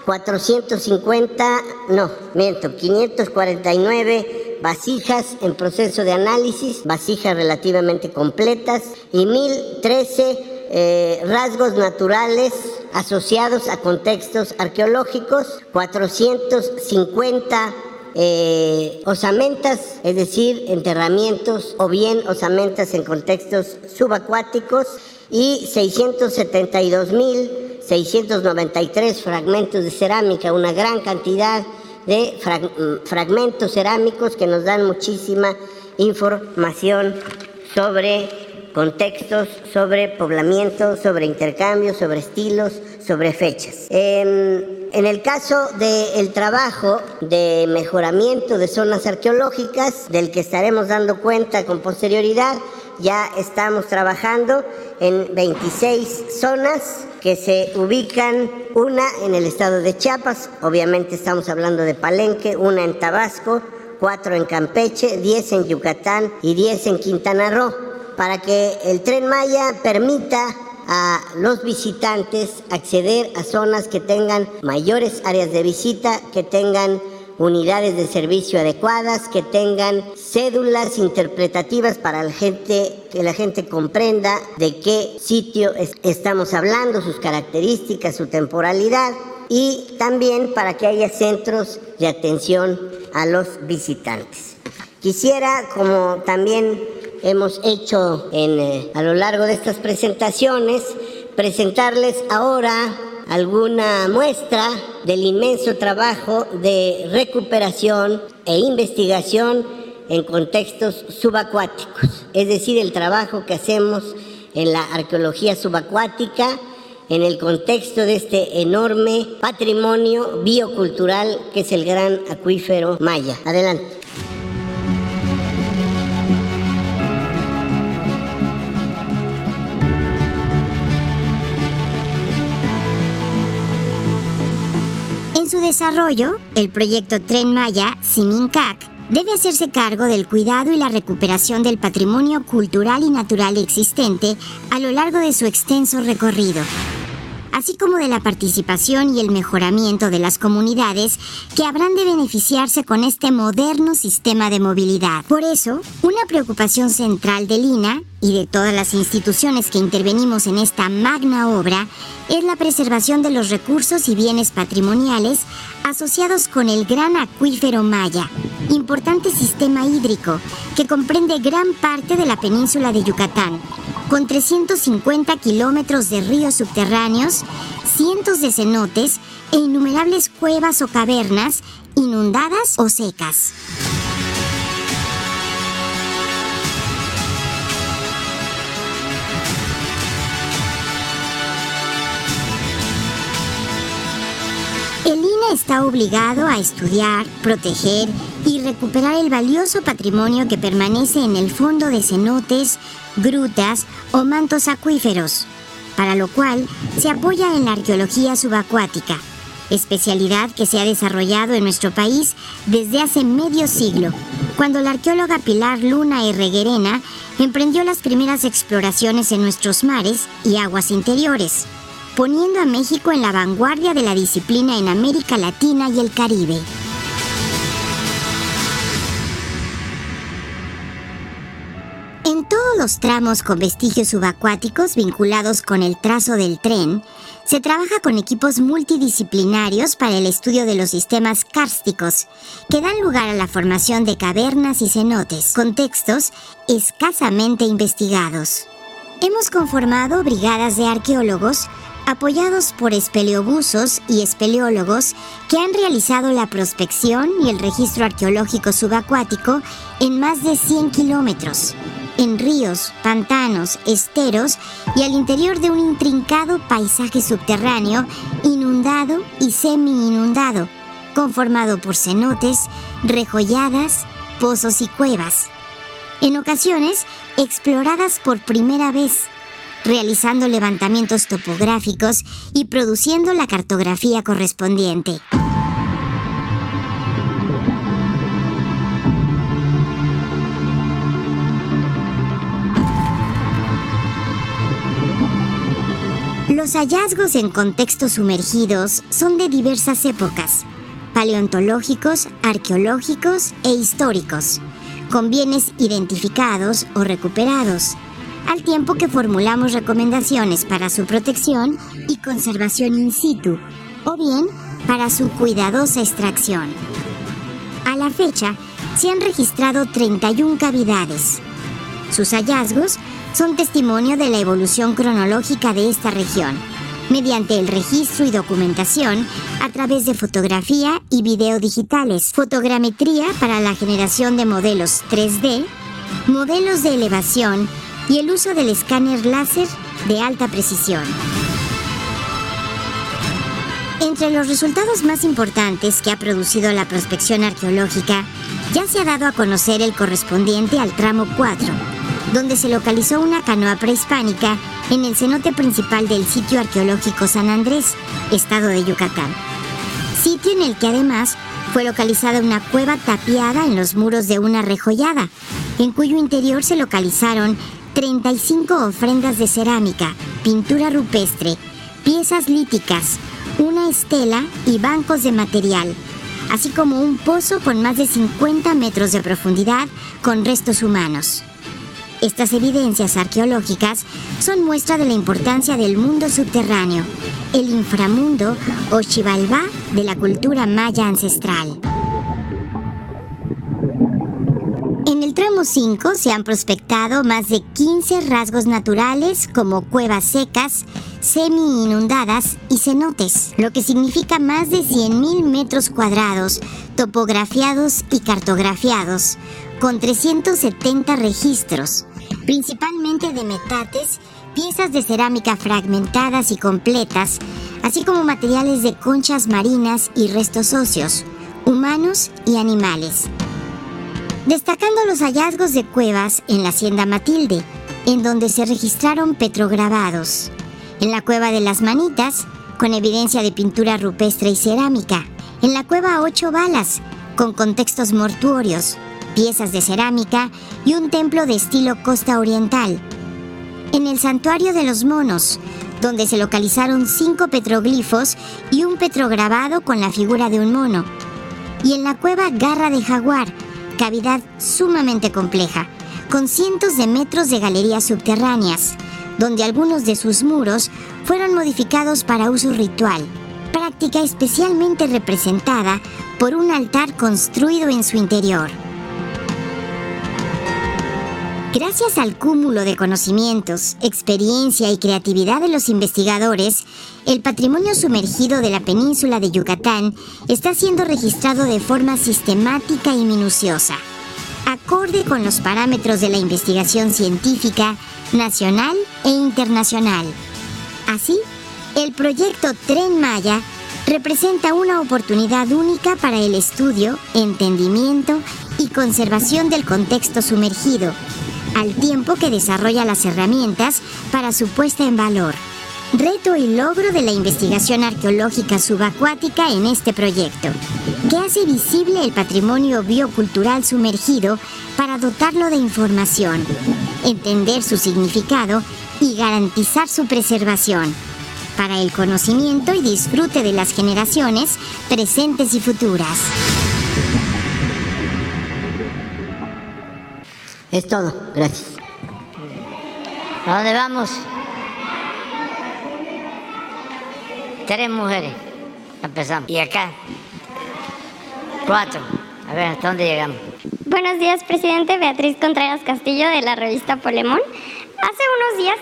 450, no, miento, 549 vasijas en proceso de análisis, vasijas relativamente completas, y 1013 eh, rasgos naturales asociados a contextos arqueológicos, 450 eh, osamentas, es decir, enterramientos o bien osamentas en contextos subacuáticos, y 672 mil 693 fragmentos de cerámica, una gran cantidad de mm, fragmentos cerámicos que nos dan muchísima información sobre contextos, sobre poblamiento, sobre intercambios, sobre estilos, sobre fechas. En, el caso del trabajo de mejoramiento de zonas arqueológicas, del que estaremos dando cuenta con posterioridad, ya estamos trabajando en 26 zonas que se ubican, una en el estado de Chiapas, obviamente estamos hablando de Palenque, una en Tabasco, cuatro en Campeche, 10 en Yucatán y 10 en Quintana Roo, para que el tren Maya permita a los visitantes acceder a zonas que tengan mayores áreas de visita, que tengan unidades de servicio adecuadas, que tengan cédulas interpretativas para la gente, que la gente comprenda de qué sitio estamos hablando, sus características, su temporalidad y también para que haya centros de atención a los visitantes. Quisiera, como también hemos hecho en, eh, a lo largo de estas presentaciones, presentarles ahora alguna muestra del inmenso trabajo de recuperación e investigación en contextos subacuáticos, es decir, el trabajo que hacemos en la arqueología subacuática en el contexto de este enorme patrimonio biocultural que es el gran acuífero maya. Adelante. Desarrollo, el proyecto Tren Maya Simincac debe hacerse cargo del cuidado y la recuperación del patrimonio cultural y natural existente a lo largo de su extenso recorrido así como de la participación y el mejoramiento de las comunidades que habrán de beneficiarse con este moderno sistema de movilidad. Por eso, una preocupación central del INA y de todas las instituciones que intervenimos en esta magna obra es la preservación de los recursos y bienes patrimoniales asociados con el gran acuífero Maya, importante sistema hídrico que comprende gran parte de la península de Yucatán, con 350 kilómetros de ríos subterráneos, cientos de cenotes e innumerables cuevas o cavernas inundadas o secas. Está obligado a estudiar, proteger y recuperar el valioso patrimonio que permanece en el fondo de cenotes, grutas o mantos acuíferos, para lo cual se apoya en la arqueología subacuática, especialidad que se ha desarrollado en nuestro país desde hace medio siglo, cuando la arqueóloga Pilar Luna Herreguerena emprendió las primeras exploraciones en nuestros mares y aguas interiores poniendo a México en la vanguardia de la disciplina en América Latina y el Caribe. En todos los tramos con vestigios subacuáticos vinculados con el trazo del tren, se trabaja con equipos multidisciplinarios para el estudio de los sistemas kársticos, que dan lugar a la formación de cavernas y cenotes, contextos escasamente investigados. Hemos conformado brigadas de arqueólogos apoyados por espeleobusos y espeleólogos que han realizado la prospección y el registro arqueológico subacuático en más de 100 kilómetros, en ríos, pantanos, esteros y al interior de un intrincado paisaje subterráneo inundado y semi-inundado, conformado por cenotes, rejolladas, pozos y cuevas. En ocasiones, exploradas por primera vez, realizando levantamientos topográficos y produciendo la cartografía correspondiente. Los hallazgos en contextos sumergidos son de diversas épocas, paleontológicos, arqueológicos e históricos, con bienes identificados o recuperados, al tiempo que formulamos recomendaciones para su protección y conservación in situ, o bien para su cuidadosa extracción. A la fecha, se han registrado 31 cavidades. Sus hallazgos son testimonio de la evolución cronológica de esta región, mediante el registro y documentación a través de fotografía y video digitales, fotogrametría para la generación de modelos 3D, modelos de elevación y el uso del escáner láser de alta precisión. Entre los resultados más importantes que ha producido la prospección arqueológica, ya se ha dado a conocer el correspondiente al tramo 4, donde se localizó una canoa prehispánica en el cenote principal del sitio arqueológico San Andrés, estado de Yucatán. Sitio en el que además fue localizada una cueva tapiada en los muros de una rejollada, en cuyo interior se localizaron 35 ofrendas de cerámica, pintura rupestre, piezas líticas, una estela y bancos de material, así como un pozo con más de 50 metros de profundidad con restos humanos. Estas evidencias arqueológicas son muestra de la importancia del mundo subterráneo, el inframundo o Xibalbá de la cultura maya ancestral. En el tramo 5 se han prospectado más de 15 rasgos naturales como cuevas secas, semi-inundadas y cenotes, lo que significa más de 100.000 metros cuadrados topografiados y cartografiados, con 370 registros, principalmente de metates, piezas de cerámica fragmentadas y completas, así como materiales de conchas marinas y restos óseos, humanos y animales. Destacando los hallazgos de cuevas en la hacienda Matilde, en donde se registraron petrograbados, en la cueva de las Manitas, con evidencia de pintura rupestre y cerámica, en la cueva Ocho Balas, con contextos mortuorios, piezas de cerámica y un templo de estilo costa oriental. En el santuario de los monos, donde se localizaron cinco petroglifos y un petrograbado con la figura de un mono. Y en la cueva Garra de Jaguar, cavidad sumamente compleja, con cientos de metros de galerías subterráneas, donde algunos de sus muros fueron modificados para uso ritual, práctica especialmente representada por un altar construido en su interior. Gracias al cúmulo de conocimientos, experiencia y creatividad de los investigadores, el patrimonio sumergido de la península de Yucatán está siendo registrado de forma sistemática y minuciosa, acorde con los parámetros de la investigación científica nacional e internacional. Así, el proyecto Tren Maya representa una oportunidad única para el estudio, entendimiento y conservación del contexto sumergido al tiempo que desarrolla las herramientas para su puesta en valor. Reto y logro de la investigación arqueológica subacuática en este proyecto, que hace visible el patrimonio biocultural sumergido para dotarlo de información, entender su significado y garantizar su preservación, para el conocimiento y disfrute de las generaciones presentes y futuras. Es todo, gracias. ¿A dónde vamos? Tres mujeres. Empezamos. Y acá. Cuatro. A ver, ¿hasta dónde llegamos? Buenos días, presidente. Beatriz Contreras Castillo de la revista Polemón. Hace unos días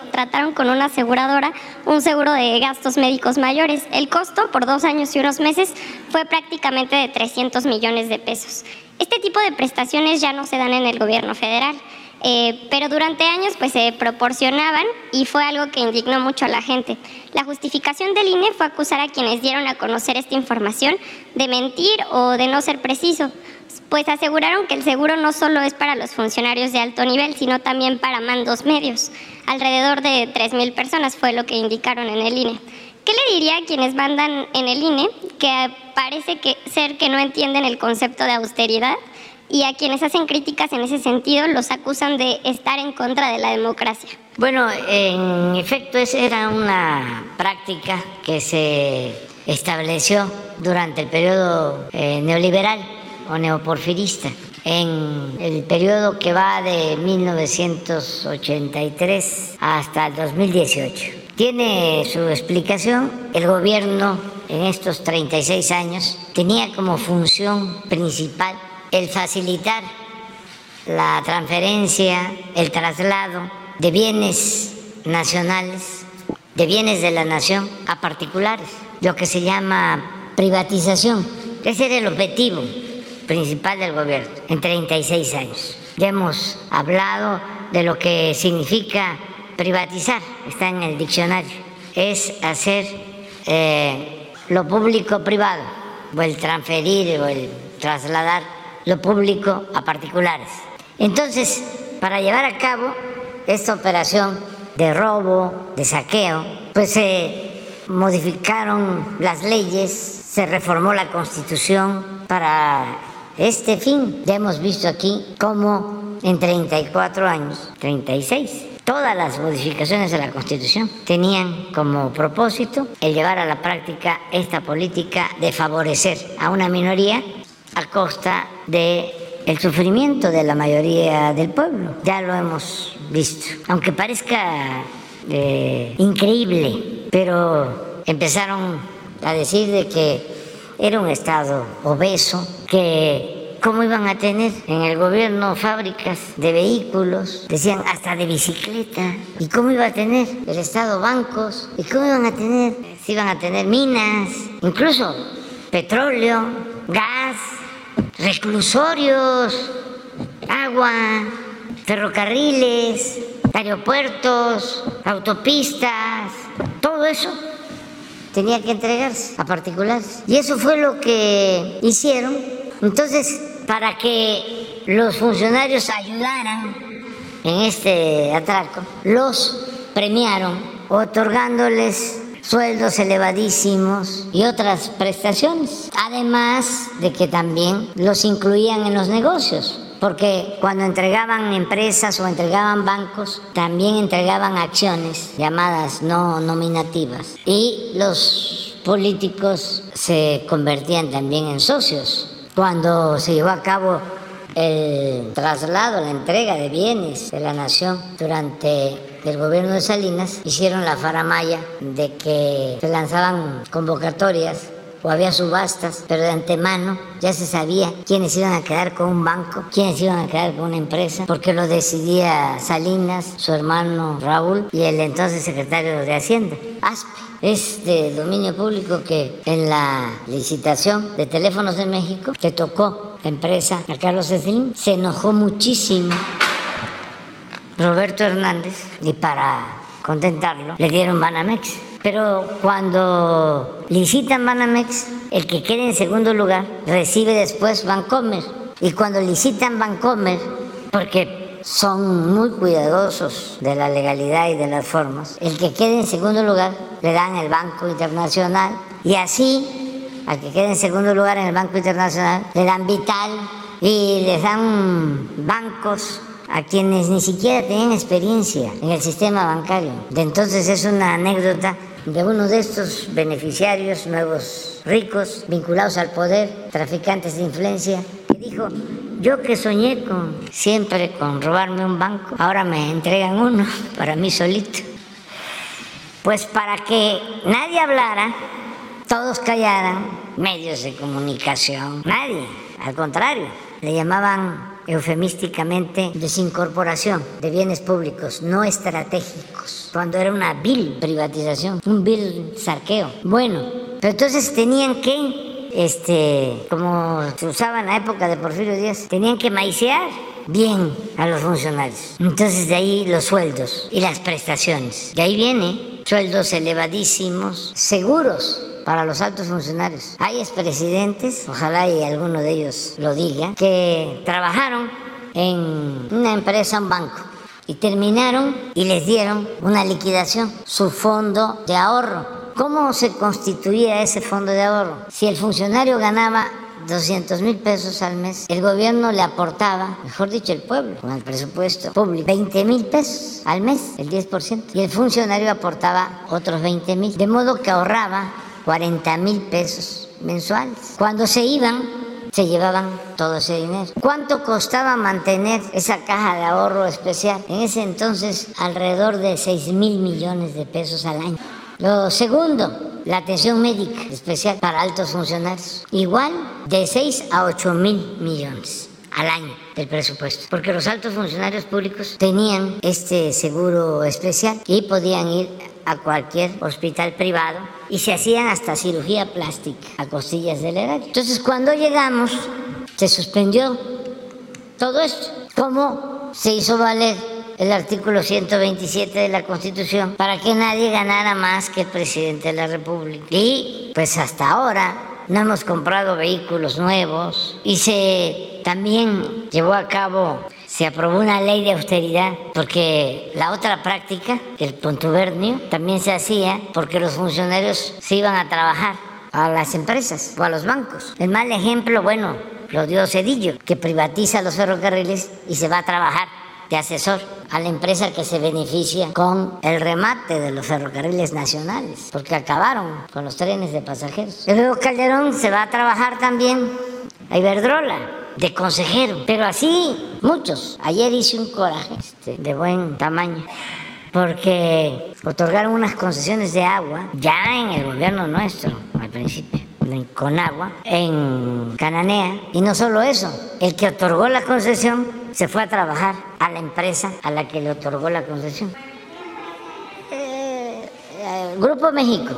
contrataron con una aseguradora un seguro de gastos médicos mayores. El costo por dos años y unos meses fue prácticamente de 300 millones de pesos. Este tipo de prestaciones ya no se dan en el gobierno federal. Eh, pero durante años pues se proporcionaban y fue algo que indignó mucho a la gente. La justificación del INE fue acusar a quienes dieron a conocer esta información de mentir o de no ser preciso, pues aseguraron que el seguro no solo es para los funcionarios de alto nivel, sino también para mandos medios. Alrededor de 3.000 personas fue lo que indicaron en el INE. ¿Qué le diría a quienes mandan en el INE que parece ser que no entienden el concepto de austeridad? y a quienes hacen críticas en ese sentido los acusan de estar en contra de la democracia. Bueno, en efecto, esa era una práctica que se estableció durante el periodo eh, neoliberal o neoporfirista, en el periodo que va de 1983 hasta el 2018. Tiene su explicación, el gobierno en estos 36 años tenía como función principal el facilitar la transferencia, el traslado de bienes nacionales, de bienes de la nación a particulares, lo que se llama privatización. Ese era el objetivo principal del gobierno en 36 años. Ya hemos hablado de lo que significa privatizar, está en el diccionario, es hacer eh, lo público privado, o el transferir o el trasladar lo público a particulares. Entonces, para llevar a cabo esta operación de robo, de saqueo, pues se modificaron las leyes, se reformó la constitución para este fin. Ya hemos visto aquí cómo en 34 años, 36, todas las modificaciones de la Constitución tenían como propósito el llevar a la práctica esta política de favorecer a una minoría a costa de el sufrimiento de la mayoría del pueblo. Ya lo hemos visto. Aunque parezca eh, increíble, pero empezaron a decir de que era un Estado obeso, que cómo iban a tener en el gobierno fábricas de vehículos, decían hasta de bicicleta, y cómo iba a tener el Estado bancos, y cómo iban a tener, si iban a tener minas, incluso petróleo, gas, reclusorios, agua, ferrocarriles, aeropuertos, autopistas, todo eso tenía que entregarse a particulares. Y eso fue lo que hicieron. Entonces, para que los funcionarios ayudaran en este atraco, los premiaron otorgándoles sueldos elevadísimos y otras prestaciones. Además de que también los incluían en los negocios, porque cuando entregaban empresas o entregaban bancos, también entregaban acciones llamadas no nominativas. Y los políticos se convertían también en socios. Cuando se llevó a cabo el traslado, la entrega de bienes de la nación durante el gobierno de Salinas, hicieron la faramaya de que se lanzaban convocatorias o había subastas, pero de antemano ya se sabía quiénes iban a quedar con un banco, quiénes iban a quedar con una empresa, porque lo decidía Salinas, su hermano Raúl y el entonces secretario de Hacienda, ASPE. Es de dominio público que en la licitación de teléfonos de México que tocó la empresa a Carlos Slim, se enojó muchísimo Roberto Hernández y para contentarlo le dieron Banamex. Pero cuando licitan Banamex, el que quede en segundo lugar recibe después Bancomer. Y cuando licitan Bancomer, porque son muy cuidadosos de la legalidad y de las formas, el que quede en segundo lugar le dan el Banco Internacional y así al que quede en segundo lugar en el Banco Internacional le dan Vital y les dan bancos a quienes ni siquiera tenían experiencia en el sistema bancario. De entonces es una anécdota de uno de estos beneficiarios nuevos ricos vinculados al poder, traficantes de influencia, que dijo, yo que soñé con siempre con robarme un banco, ahora me entregan uno para mí solito. Pues para que nadie hablara, todos callaran, medios de comunicación, nadie, al contrario, le llamaban eufemísticamente desincorporación de bienes públicos no estratégicos, cuando era una vil privatización, un vil saqueo. Bueno, pero entonces tenían que, este, como se usaba en la época de Porfirio Díaz, tenían que maicear bien a los funcionarios. Entonces de ahí los sueldos y las prestaciones. De ahí viene sueldos elevadísimos, seguros para los altos funcionarios. Hay expresidentes, ojalá y alguno de ellos lo diga, que trabajaron en una empresa, un banco, y terminaron y les dieron una liquidación, su fondo de ahorro. ¿Cómo se constituía ese fondo de ahorro? Si el funcionario ganaba 200 mil pesos al mes, el gobierno le aportaba, mejor dicho, el pueblo, con el presupuesto público, 20 mil pesos al mes, el 10%, y el funcionario aportaba otros 20 mil, de modo que ahorraba 40 mil pesos mensuales. Cuando se iban, se llevaban todo ese dinero. ¿Cuánto costaba mantener esa caja de ahorro especial? En ese entonces, alrededor de 6 mil millones de pesos al año. Lo segundo, la atención médica especial para altos funcionarios. Igual de 6 a 8 mil millones al año del presupuesto, porque los altos funcionarios públicos tenían este seguro especial y podían ir a cualquier hospital privado y se hacían hasta cirugía plástica a costillas del erario. Entonces, cuando llegamos, se suspendió todo esto. ¿Cómo se hizo valer el artículo 127 de la Constitución para que nadie ganara más que el presidente de la República? Y pues hasta ahora no hemos comprado vehículos nuevos y se también llevó a cabo se aprobó una ley de austeridad porque la otra práctica, el contubernio, también se hacía porque los funcionarios se iban a trabajar a las empresas o a los bancos. El mal ejemplo, bueno, lo dio Cedillo, que privatiza los ferrocarriles y se va a trabajar de asesor a la empresa que se beneficia con el remate de los ferrocarriles nacionales, porque acabaron con los trenes de pasajeros. Y luego Calderón se va a trabajar también a Iberdrola de consejero, pero así muchos. Ayer hice un coraje este, de buen tamaño porque otorgaron unas concesiones de agua ya en el gobierno nuestro al principio con agua en Cananea y no solo eso, el que otorgó la concesión se fue a trabajar a la empresa a la que le otorgó la concesión. Eh, eh, Grupo México,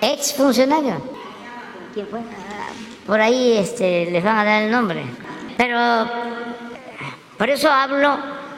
ex funcionario. ¿Quién fue? por ahí este, les van a dar el nombre. Pero por eso hablo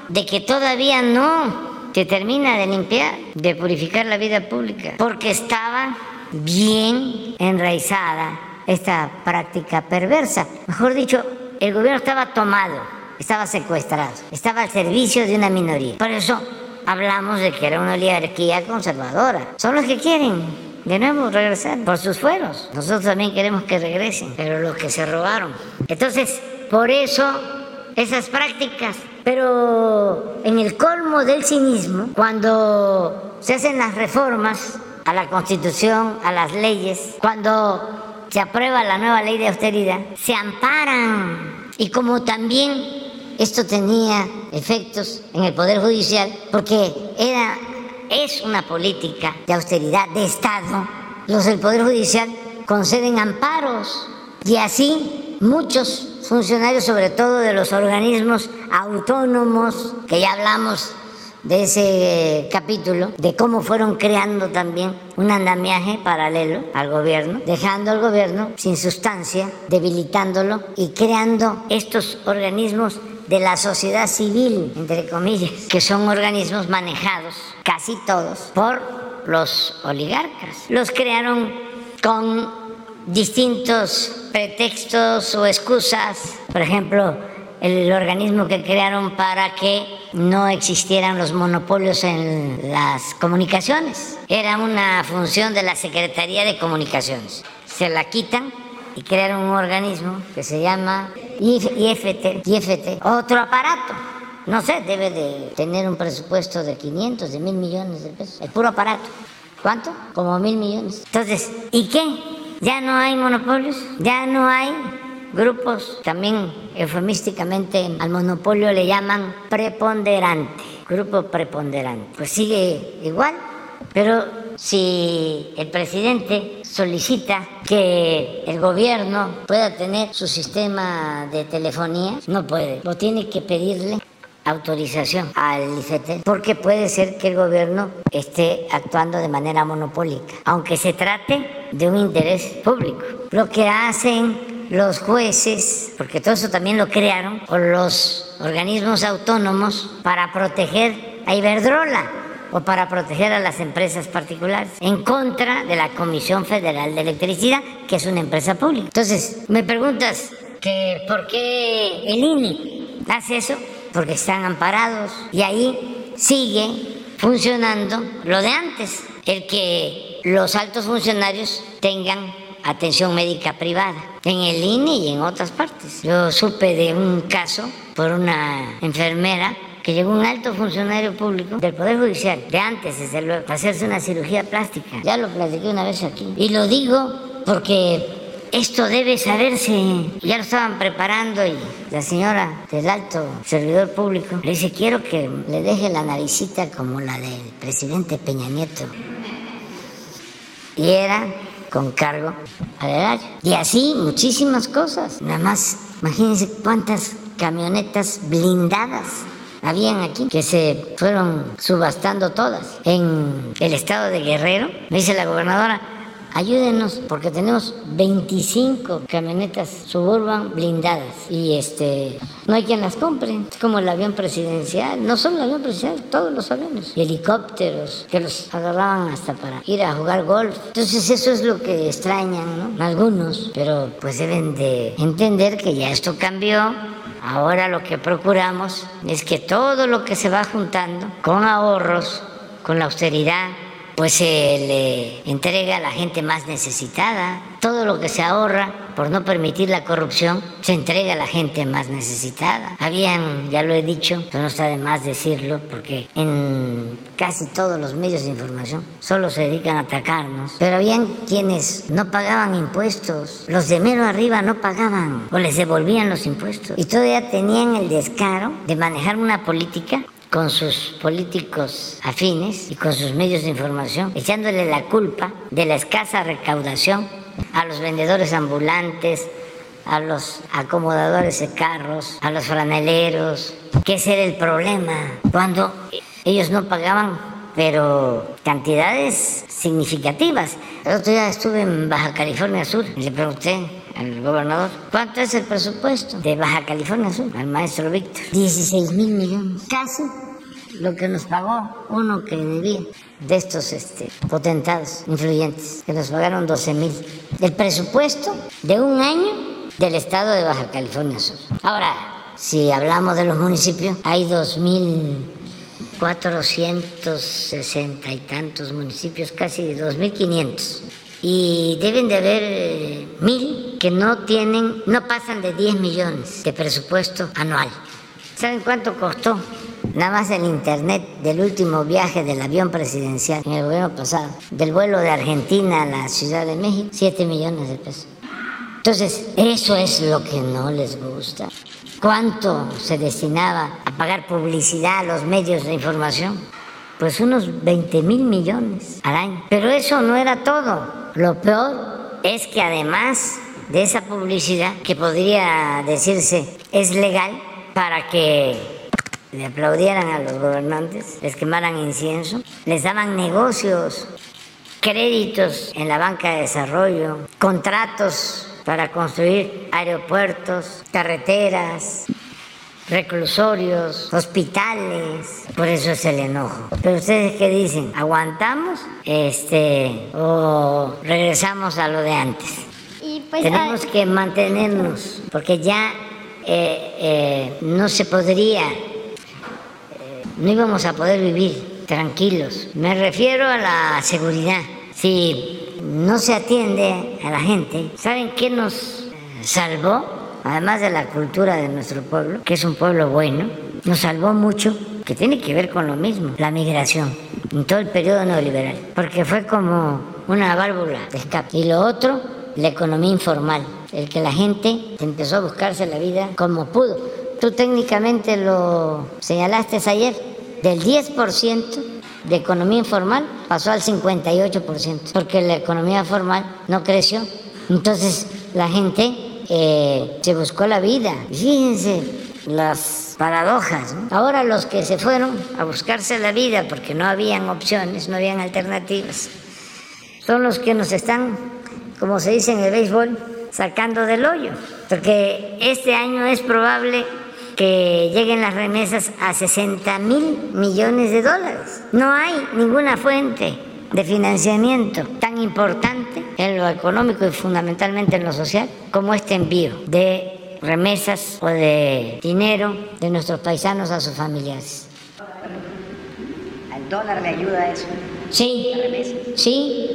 de que todavía no se termina de limpiar, de purificar la vida pública, porque estaba bien enraizada esta práctica perversa. Mejor dicho, el gobierno estaba tomado, estaba secuestrado, estaba al servicio de una minoría. Por eso hablamos de que era una oligarquía conservadora. Son los que quieren de nuevo regresar por sus fueros. Nosotros también queremos que regresen, pero los que se robaron. Entonces, por eso esas prácticas. Pero en el colmo del cinismo, cuando se hacen las reformas a la Constitución, a las leyes, cuando se aprueba la nueva ley de austeridad, se amparan. Y como también esto tenía efectos en el Poder Judicial, porque era es una política de austeridad de Estado, los del Poder Judicial conceden amparos y así muchos funcionarios, sobre todo de los organismos autónomos, que ya hablamos de ese capítulo, de cómo fueron creando también un andamiaje paralelo al gobierno, dejando al gobierno sin sustancia, debilitándolo y creando estos organismos de la sociedad civil, entre comillas, que son organismos manejados, casi todos, por los oligarcas. Los crearon con distintos pretextos o excusas, por ejemplo, el organismo que crearon para que no existieran los monopolios en las comunicaciones. Era una función de la Secretaría de Comunicaciones. Se la quitan y crearon un organismo que se llama IFT, IFT, otro aparato. No sé, debe de tener un presupuesto de 500, de mil millones de pesos, el puro aparato. ¿Cuánto? Como mil millones. Entonces, ¿y qué? ¿Ya no hay monopolios? ¿Ya no hay grupos? También eufemísticamente al monopolio le llaman preponderante, grupo preponderante. Pues sigue igual, pero si el presidente solicita que el gobierno pueda tener su sistema de telefonía, no puede, o tiene que pedirle autorización al IFETEL, porque puede ser que el gobierno esté actuando de manera monopólica, aunque se trate de un interés público. Lo que hacen los jueces, porque todo eso también lo crearon, o los organismos autónomos para proteger a Iberdrola o para proteger a las empresas particulares, en contra de la Comisión Federal de Electricidad, que es una empresa pública. Entonces, me preguntas que por qué el INE hace eso, porque están amparados y ahí sigue funcionando lo de antes, el que los altos funcionarios tengan atención médica privada en el INE y en otras partes. Yo supe de un caso por una enfermera que llegó un alto funcionario público del Poder Judicial, de antes, desde luego, para hacerse una cirugía plástica. Ya lo platiqué una vez aquí. Y lo digo porque esto debe saberse. Ya lo estaban preparando y la señora del alto servidor público le dice, quiero que le deje la naricita como la del presidente Peña Nieto. Y era con cargo al erario. Y así muchísimas cosas. Nada más, imagínense cuántas camionetas blindadas habían aquí, que se fueron subastando todas. En el estado de Guerrero, me dice la gobernadora, ayúdenos porque tenemos 25 camionetas suburban blindadas y este no hay quien las compre. Es como el avión presidencial, no solo el avión presidencial, todos los aviones, y helicópteros que los agarraban hasta para ir a jugar golf. Entonces eso es lo que extrañan, ¿no? Algunos, pero pues deben de entender que ya esto cambió Ahora lo que procuramos es que todo lo que se va juntando con ahorros, con la austeridad, pues se le entrega a la gente más necesitada. Todo lo que se ahorra por no permitir la corrupción se entrega a la gente más necesitada. Habían, ya lo he dicho, pero no está de más decirlo, porque en casi todos los medios de información solo se dedican a atacarnos. Pero habían quienes no pagaban impuestos, los de mero arriba no pagaban o les devolvían los impuestos. Y todavía tenían el descaro de manejar una política con sus políticos afines y con sus medios de información, echándole la culpa de la escasa recaudación a los vendedores ambulantes, a los acomodadores de carros, a los franeleros, que ese era el problema, cuando ellos no pagaban, pero cantidades significativas. El otro día estuve en Baja California Sur y le pregunté al gobernador, ¿cuánto es el presupuesto de Baja California Sur? Al maestro Víctor. 16 mil millones, casi lo que nos pagó uno que debía de estos este, potentados influyentes, que nos pagaron 12 mil. El presupuesto de un año del estado de Baja California Sur. Ahora, si hablamos de los municipios, hay 2.460 y tantos municipios, casi 2.500. Y deben de haber eh, mil que no tienen, no pasan de 10 millones de presupuesto anual. ¿Saben cuánto costó nada más el internet del último viaje del avión presidencial en el gobierno pasado, del vuelo de Argentina a la Ciudad de México, 7 millones de pesos. Entonces, eso es lo que no les gusta. ¿Cuánto se destinaba a pagar publicidad a los medios de información? Pues unos 20 mil millones al año. Pero eso no era todo. Lo peor es que además de esa publicidad, que podría decirse es legal, para que le aplaudieran a los gobernantes, les quemaran incienso, les daban negocios, créditos en la banca de desarrollo, contratos para construir aeropuertos, carreteras, reclusorios, hospitales. Por eso es el enojo. Pero ustedes qué dicen? ¿Aguantamos? Este o regresamos a lo de antes. Pues, Tenemos que mantenernos porque ya eh, eh, no se podría no íbamos a poder vivir tranquilos. Me refiero a la seguridad. Si no se atiende a la gente, ¿saben qué nos salvó? Además de la cultura de nuestro pueblo, que es un pueblo bueno, nos salvó mucho, que tiene que ver con lo mismo, la migración, en todo el periodo neoliberal, porque fue como una válvula de escape. Y lo otro, la economía informal, el que la gente empezó a buscarse la vida como pudo Tú técnicamente lo señalaste ayer, del 10% de economía informal pasó al 58%, porque la economía formal no creció. Entonces la gente eh, se buscó la vida. Fíjense las paradojas. Ahora los que se fueron a buscarse la vida porque no habían opciones, no habían alternativas, son los que nos están, como se dice en el béisbol, sacando del hoyo. Porque este año es probable que lleguen las remesas a 60 mil millones de dólares. No hay ninguna fuente de financiamiento tan importante en lo económico y fundamentalmente en lo social como este envío de remesas o de dinero de nuestros paisanos a sus familiares. ¿Al dólar le ayuda eso? Sí, sí,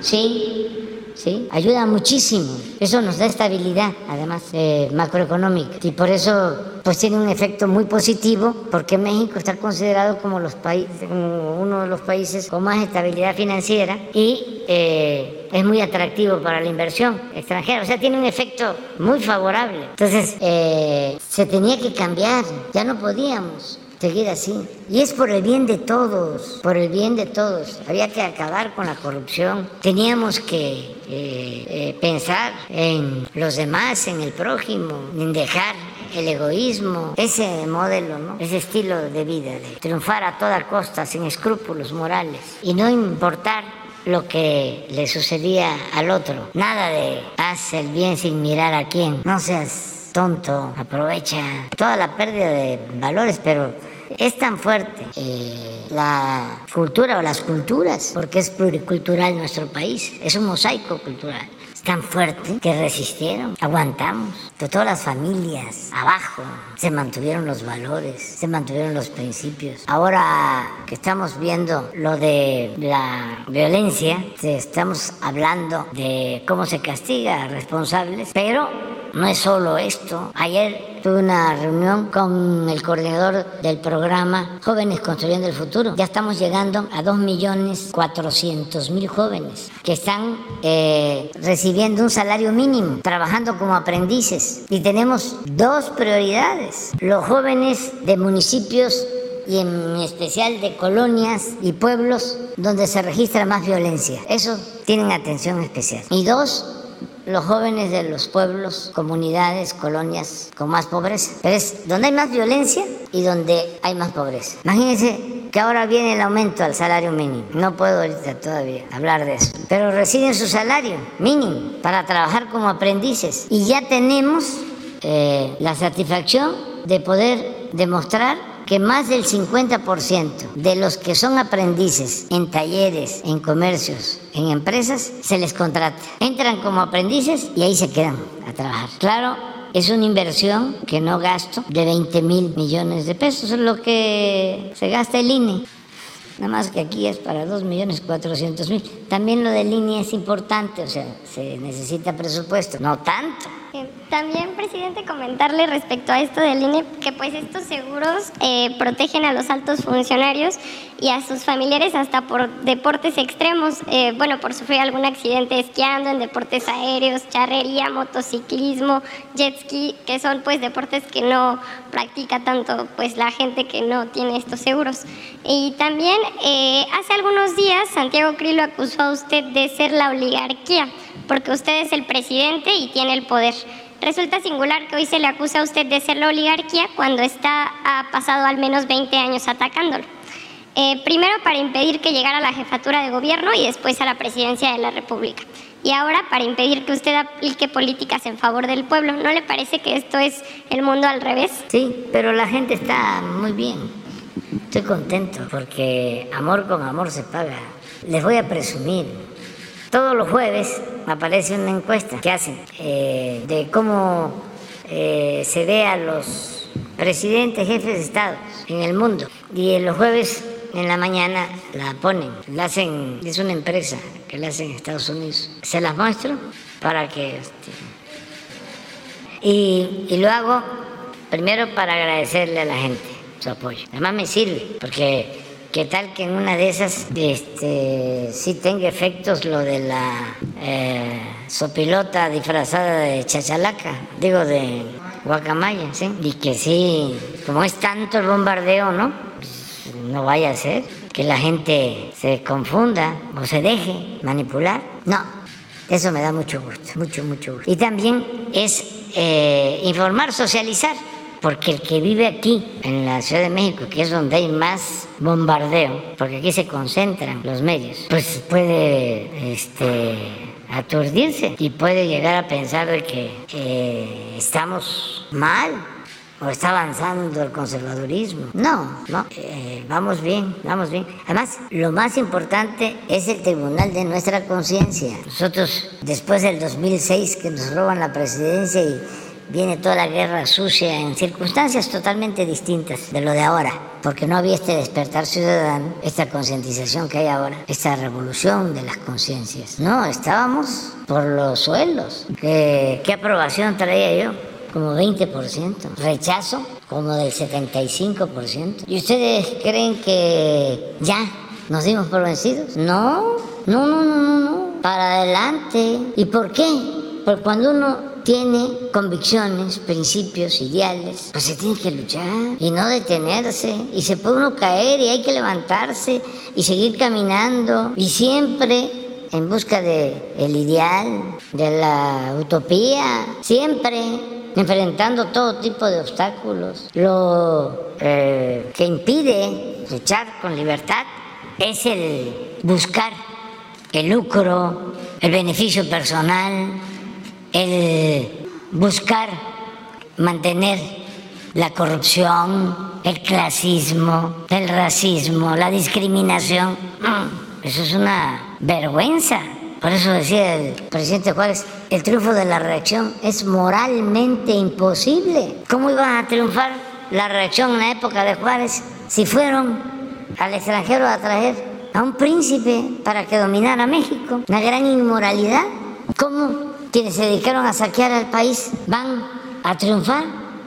sí. ¿Sí? Ayuda muchísimo. Eso nos da estabilidad, además, eh, macroeconómica. Y por eso, pues tiene un efecto muy positivo, porque México está considerado como, los países, como uno de los países con más estabilidad financiera y eh, es muy atractivo para la inversión extranjera. O sea, tiene un efecto muy favorable. Entonces, eh, se tenía que cambiar, ya no podíamos seguir así. Y es por el bien de todos, por el bien de todos. Había que acabar con la corrupción. Teníamos que eh, eh, pensar en los demás, en el prójimo, en dejar el egoísmo, ese modelo, ese estilo de vida, de triunfar a toda costa, sin escrúpulos morales, y no importar lo que le sucedía al otro. Nada de haz el bien sin mirar a quién. No seas tonto, aprovecha toda la pérdida de valores, pero es tan fuerte eh, la cultura o las culturas, porque es pluricultural nuestro país, es un mosaico cultural. Tan fuerte que resistieron, aguantamos. De todas las familias abajo se mantuvieron los valores, se mantuvieron los principios. Ahora que estamos viendo lo de la violencia, estamos hablando de cómo se castiga a responsables, pero no es solo esto. Ayer tuve una reunión con el coordinador del programa Jóvenes Construyendo el Futuro. Ya estamos llegando a 2.400.000 jóvenes que están eh, recibiendo un salario mínimo, trabajando como aprendices. Y tenemos dos prioridades. Los jóvenes de municipios y en especial de colonias y pueblos donde se registra más violencia. Eso tienen atención especial. Y dos, los jóvenes de los pueblos, comunidades, colonias con más pobreza. Pero es donde hay más violencia y donde hay más pobreza. Imagínense que ahora viene el aumento al salario mínimo. No puedo ahorita todavía hablar de eso. Pero reciben su salario mínimo para trabajar como aprendices. Y ya tenemos eh, la satisfacción de poder demostrar que más del 50% de los que son aprendices en talleres, en comercios, en empresas, se les contrata. Entran como aprendices y ahí se quedan a trabajar. Claro, es una inversión que no gasto de 20 mil millones de pesos, es lo que se gasta el INE. Nada más que aquí es para 2 millones 400 mil. También lo del INE es importante, o sea, se necesita presupuesto, no tanto eh, también, presidente, comentarle respecto a esto del INE que pues estos seguros eh, protegen a los altos funcionarios y a sus familiares hasta por deportes extremos, eh, bueno, por sufrir algún accidente esquiando, en deportes aéreos, charrería, motociclismo, jet ski, que son pues deportes que no practica tanto pues la gente que no tiene estos seguros. Y también hace algunos días Santiago Crillo acusó a usted de ser la oligarquía porque usted es el presidente y tiene el poder. Resulta singular que hoy se le acusa a usted de ser la oligarquía cuando está ha pasado al menos 20 años atacándolo. Eh, primero para impedir que llegara a la jefatura de gobierno y después a la presidencia de la República. Y ahora para impedir que usted aplique políticas en favor del pueblo. ¿No le parece que esto es el mundo al revés? Sí, pero la gente está muy bien. Estoy contento porque amor con amor se paga. Les voy a presumir. Todos los jueves aparece una encuesta que hacen eh, de cómo eh, se ve a los presidentes, jefes de Estado en el mundo. Y los jueves en la mañana la ponen, la hacen, es una empresa que la hacen en Estados Unidos. Se las muestro para que... Este, y, y lo hago primero para agradecerle a la gente su apoyo. Además me sirve, porque ¿Qué tal que en una de esas este, sí tenga efectos lo de la eh, sopilota disfrazada de chachalaca? Digo, de guacamaya, ¿sí? Y que sí, como es tanto el bombardeo, ¿no? Pues, no vaya a ser. que la gente se confunda o se deje manipular. No, eso me da mucho gusto, mucho, mucho gusto. Y también es eh, informar, socializar, porque el que vive aquí, en la Ciudad de México, que es donde hay más bombardeo, porque aquí se concentran los medios, pues puede este, aturdirse y puede llegar a pensar de que estamos mal o está avanzando el conservadurismo. No, no, eh, vamos bien, vamos bien. Además, lo más importante es el tribunal de nuestra conciencia. Nosotros, después del 2006, que nos roban la presidencia y viene toda la guerra sucia en circunstancias totalmente distintas de lo de ahora, porque no había este despertar ciudadano, esta concientización que hay ahora, esta revolución de las conciencias. No, estábamos por los suelos. ¿Qué, qué aprobación traía yo? como 20%, rechazo como del 75%. ¿Y ustedes creen que ya nos dimos por vencidos? No, no, no, no, no. Para adelante. ¿Y por qué? Porque cuando uno tiene convicciones, principios, ideales, pues se tiene que luchar y no detenerse. Y se puede uno caer y hay que levantarse y seguir caminando y siempre en busca de ideal, de la utopía, siempre enfrentando todo tipo de obstáculos. Lo eh, que impide luchar con libertad es el buscar el lucro, el beneficio personal, el buscar mantener la corrupción, el clasismo, el racismo, la discriminación. Mm, eso es una vergüenza. Por eso decía el presidente Juárez, el triunfo de la reacción es moralmente imposible. ¿Cómo iba a triunfar la reacción en la época de Juárez si fueron al extranjero a traer a un príncipe para que dominara México? Una gran inmoralidad. ¿Cómo quienes se dedicaron a saquear al país van a triunfar?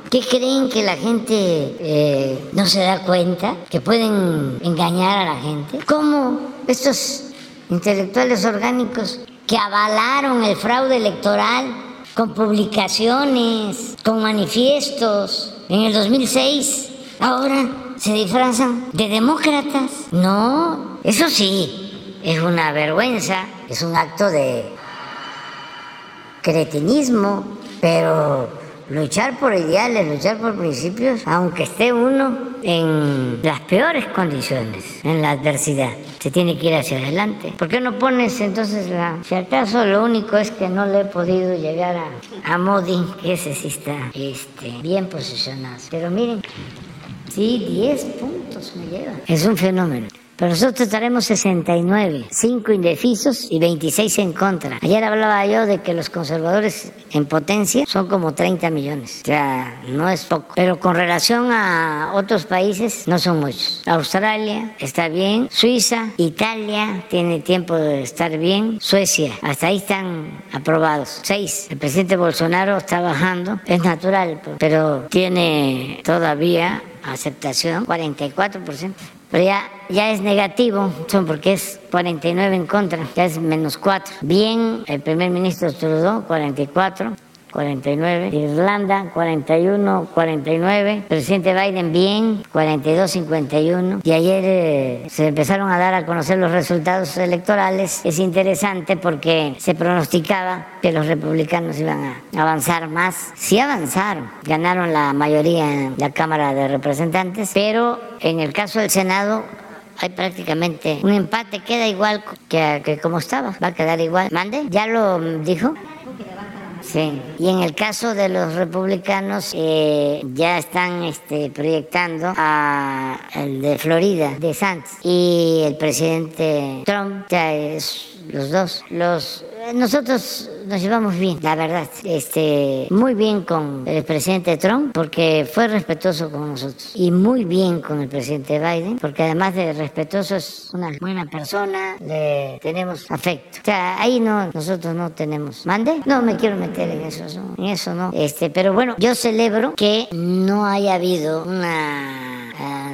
¿Qué creen que la gente eh, no se da cuenta? ¿Que pueden engañar a la gente? ¿Cómo estos intelectuales orgánicos que avalaron el fraude electoral con publicaciones, con manifiestos en el 2006, ahora se disfrazan de demócratas. No, eso sí, es una vergüenza, es un acto de cretinismo, pero luchar por ideales, luchar por principios, aunque esté uno en las peores condiciones, en la adversidad se tiene que ir hacia adelante. ¿Por qué no pones entonces la... Si acaso lo único es que no le he podido llegar a, a Modi, que ese sí está este, bien posicionado. Pero miren, sí, 10 puntos me llevan. Es un fenómeno. Pero nosotros estaremos 69, 5 indecisos y 26 en contra. Ayer hablaba yo de que los conservadores en potencia son como 30 millones. O sea, no es poco. Pero con relación a otros países, no son muchos. Australia está bien, Suiza, Italia tiene tiempo de estar bien, Suecia, hasta ahí están aprobados. 6. El presidente Bolsonaro está bajando, es natural, pero tiene todavía aceptación 44% pero ya, ya es negativo, son porque es 49 en contra, ya es menos 4. Bien, el primer ministro Trudeau, 44. 49, Irlanda 41, 49, presidente Biden bien, 42, 51. Y ayer eh, se empezaron a dar a conocer los resultados electorales. Es interesante porque se pronosticaba que los republicanos iban a avanzar más. Sí avanzaron, ganaron la mayoría en la Cámara de Representantes, pero en el caso del Senado hay prácticamente un empate, queda igual que, como estaba, va a quedar igual. Mande, ¿ya lo dijo? Sí, y en el caso de los republicanos eh, ya están este, proyectando a el de Florida, de Santos, y el presidente Trump, ya es los dos, los nosotros nos llevamos bien, la verdad, este, muy bien con el presidente Trump porque fue respetuoso con nosotros y muy bien con el presidente Biden porque además de respetuoso es una buena persona, le tenemos afecto. O sea, ahí no, nosotros no tenemos. ¿Mande? No me quiero meter en eso, en eso no. Este, pero bueno, yo celebro que no haya habido una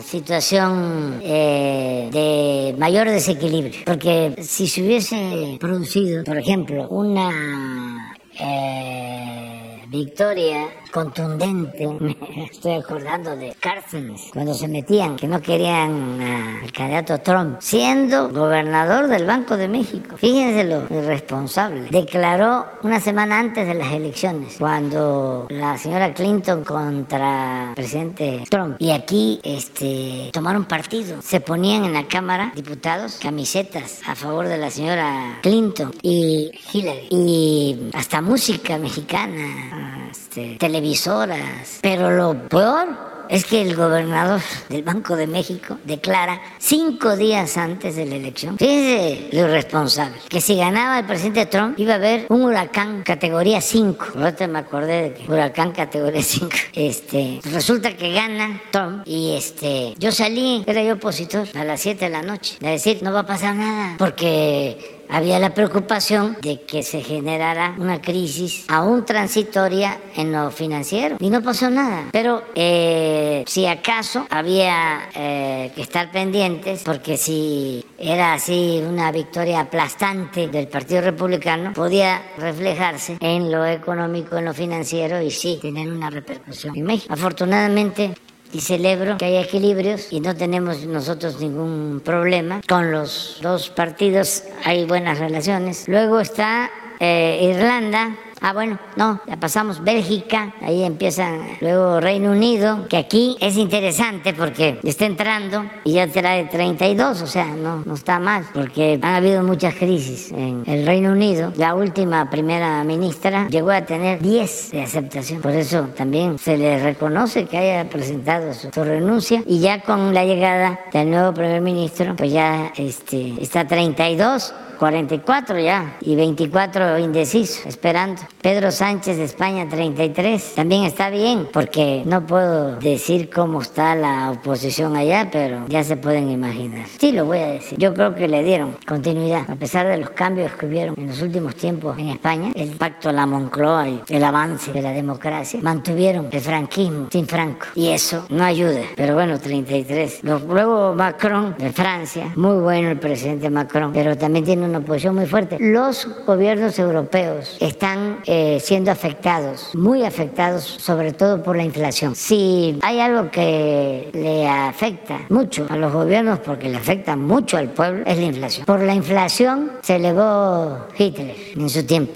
situación eh, de mayor desequilibrio. Porque si se hubiese producido, por ejemplo, una eh, victoria contundente. Me estoy acordando de Cárceles, cuando se metían, que no querían al candidato Trump, siendo gobernador del Banco de México. Fíjense lo irresponsable. Declaró una semana antes de las elecciones, cuando la señora Clinton contra el presidente Trump. Y aquí este, tomaron partido. Se ponían en la Cámara, diputados, camisetas a favor de la señora Clinton y Hillary. Y hasta música mexicana, este, televisoras. Pero lo peor es que el gobernador del Banco de México declara cinco días antes de la elección, fíjense lo irresponsable, que si ganaba el presidente Trump iba a haber un huracán categoría 5. Ahorita me acordé de que huracán categoría 5. Este, resulta que gana Trump y este, yo salí, era yo opositor, a las 7 de la noche, a decir, no va a pasar nada, porque había la preocupación de que se generara una crisis aún transitoria en lo financiero y no pasó nada. Pero eh, si acaso había eh, que estar pendientes porque si era así una victoria aplastante del Partido Republicano podía reflejarse en lo económico, en lo financiero y sí tener una repercusión en México. Afortunadamente y celebro que haya equilibrios y no tenemos nosotros ningún problema. Con los dos partidos hay buenas relaciones. Luego está eh, Irlanda, Ah, bueno, no, ya pasamos. Bélgica, ahí empieza luego Reino Unido, que aquí es interesante porque está entrando y ya trae 32, o sea, no, no está mal, porque han habido muchas crisis en el Reino Unido. La última primera ministra llegó a tener 10 de aceptación, por eso también se le reconoce que haya presentado su, su renuncia. Y ya con la llegada del nuevo primer ministro, pues ya este, está 32 44 ya y 24 indecisos, esperando. Pedro Sánchez de España 33. También está bien, porque no puedo decir cómo está la oposición allá, pero ya se pueden imaginar. Sí, lo voy a decir. Yo creo que le dieron continuidad, a pesar de los cambios que hubieron en los últimos tiempos en España, el pacto la Moncloa y el avance de la democracia, mantuvieron el franquismo sin Franco. Y eso no ayuda. Pero bueno, 33. Luego Macron de Francia, muy bueno el presidente Macron, pero también tiene una oposición muy fuerte. Los gobiernos europeos están eh, siendo afectados, muy afectados, sobre todo por la inflación. Si hay algo que le afecta mucho a los gobiernos, porque le afecta mucho al pueblo, es la inflación. Por la inflación se elevó Hitler en su tiempo.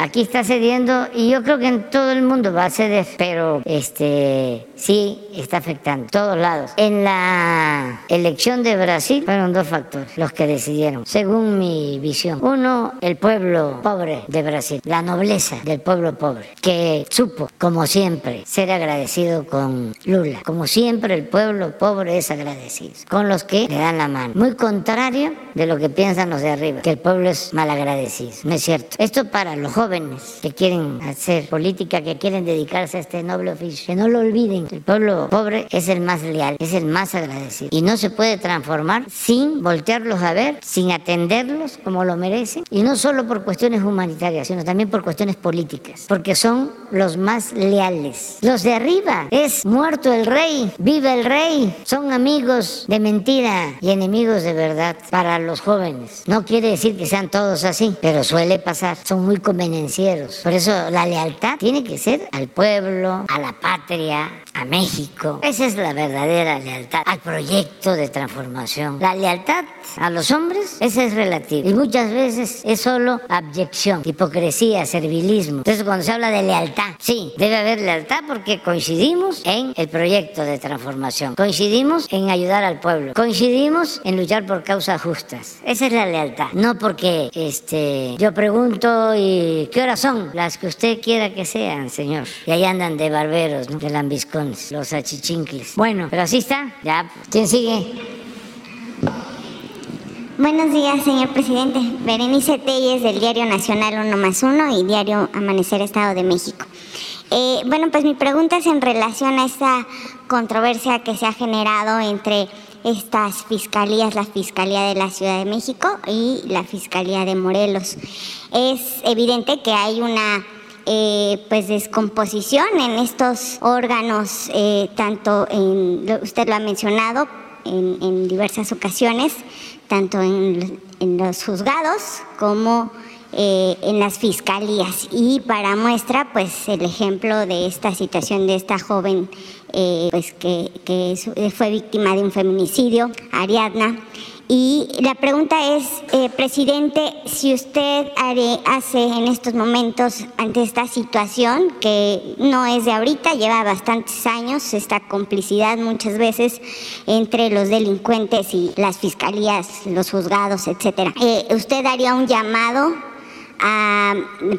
Aquí está cediendo y yo creo que en todo el mundo va a ceder, pero este sí está afectando todos lados. En la elección de Brasil fueron dos factores los que decidieron, según mi visión. Uno, el pueblo pobre de Brasil, la nobleza del pueblo pobre, que supo, como siempre, ser agradecido con Lula. Como siempre, el pueblo pobre es agradecido con los que le dan la mano. Muy contrario de lo que piensan los de arriba, que el pueblo es mal agradecido. No es cierto. Esto para los jóvenes que quieren hacer política, que quieren dedicarse a este noble oficio, que no lo olviden. El pueblo pobre es el más leal, es el más agradecido. Y no se puede transformar sin voltearlos a ver, sin atenderlos como lo merecen. Y no solo por cuestiones humanitarias, sino también por cuestiones políticas. Porque son los más leales. Los de arriba es muerto el rey, vive el rey. Son amigos de mentira y enemigos de verdad para los jóvenes. No quiere decir que sean todos así, pero suele pasar. Son muy convenientes por eso la lealtad tiene que ser al pueblo, a la patria, a México. Esa es la verdadera lealtad al proyecto de transformación. La lealtad a los hombres, esa es relativa. Y muchas veces es solo abyección, hipocresía, servilismo. Entonces cuando se habla de lealtad, sí, debe haber lealtad porque coincidimos en el proyecto de transformación. Coincidimos en ayudar al pueblo. Coincidimos en luchar por causas justas. Esa es la lealtad. No porque este, yo pregunto y ¿qué horas son? Las que usted quiera que sean, señor. Y ahí andan de barberos, ¿no? de los achichincles. Bueno, pero así está. Ya, ¿quién sigue? Buenos días, señor presidente. Berenice Telles del Diario Nacional 1 más 1 y Diario Amanecer Estado de México. Eh, bueno, pues mi pregunta es en relación a esta controversia que se ha generado entre estas fiscalías, la Fiscalía de la Ciudad de México y la Fiscalía de Morelos. Es evidente que hay una eh, pues descomposición en estos órganos, eh, tanto en, usted lo ha mencionado en, diversas ocasiones, tanto en, los juzgados como eh, en las fiscalías. Y para muestra, pues el ejemplo de esta situación de esta joven pues que fue víctima de un feminicidio, Ariadna, y la pregunta es, eh, presidente, si usted hace en estos momentos ante esta situación, que no es de ahorita, lleva bastantes años, esta complicidad muchas veces entre los delincuentes y las fiscalías, los juzgados, etcétera. Eh, ¿Usted haría un llamado a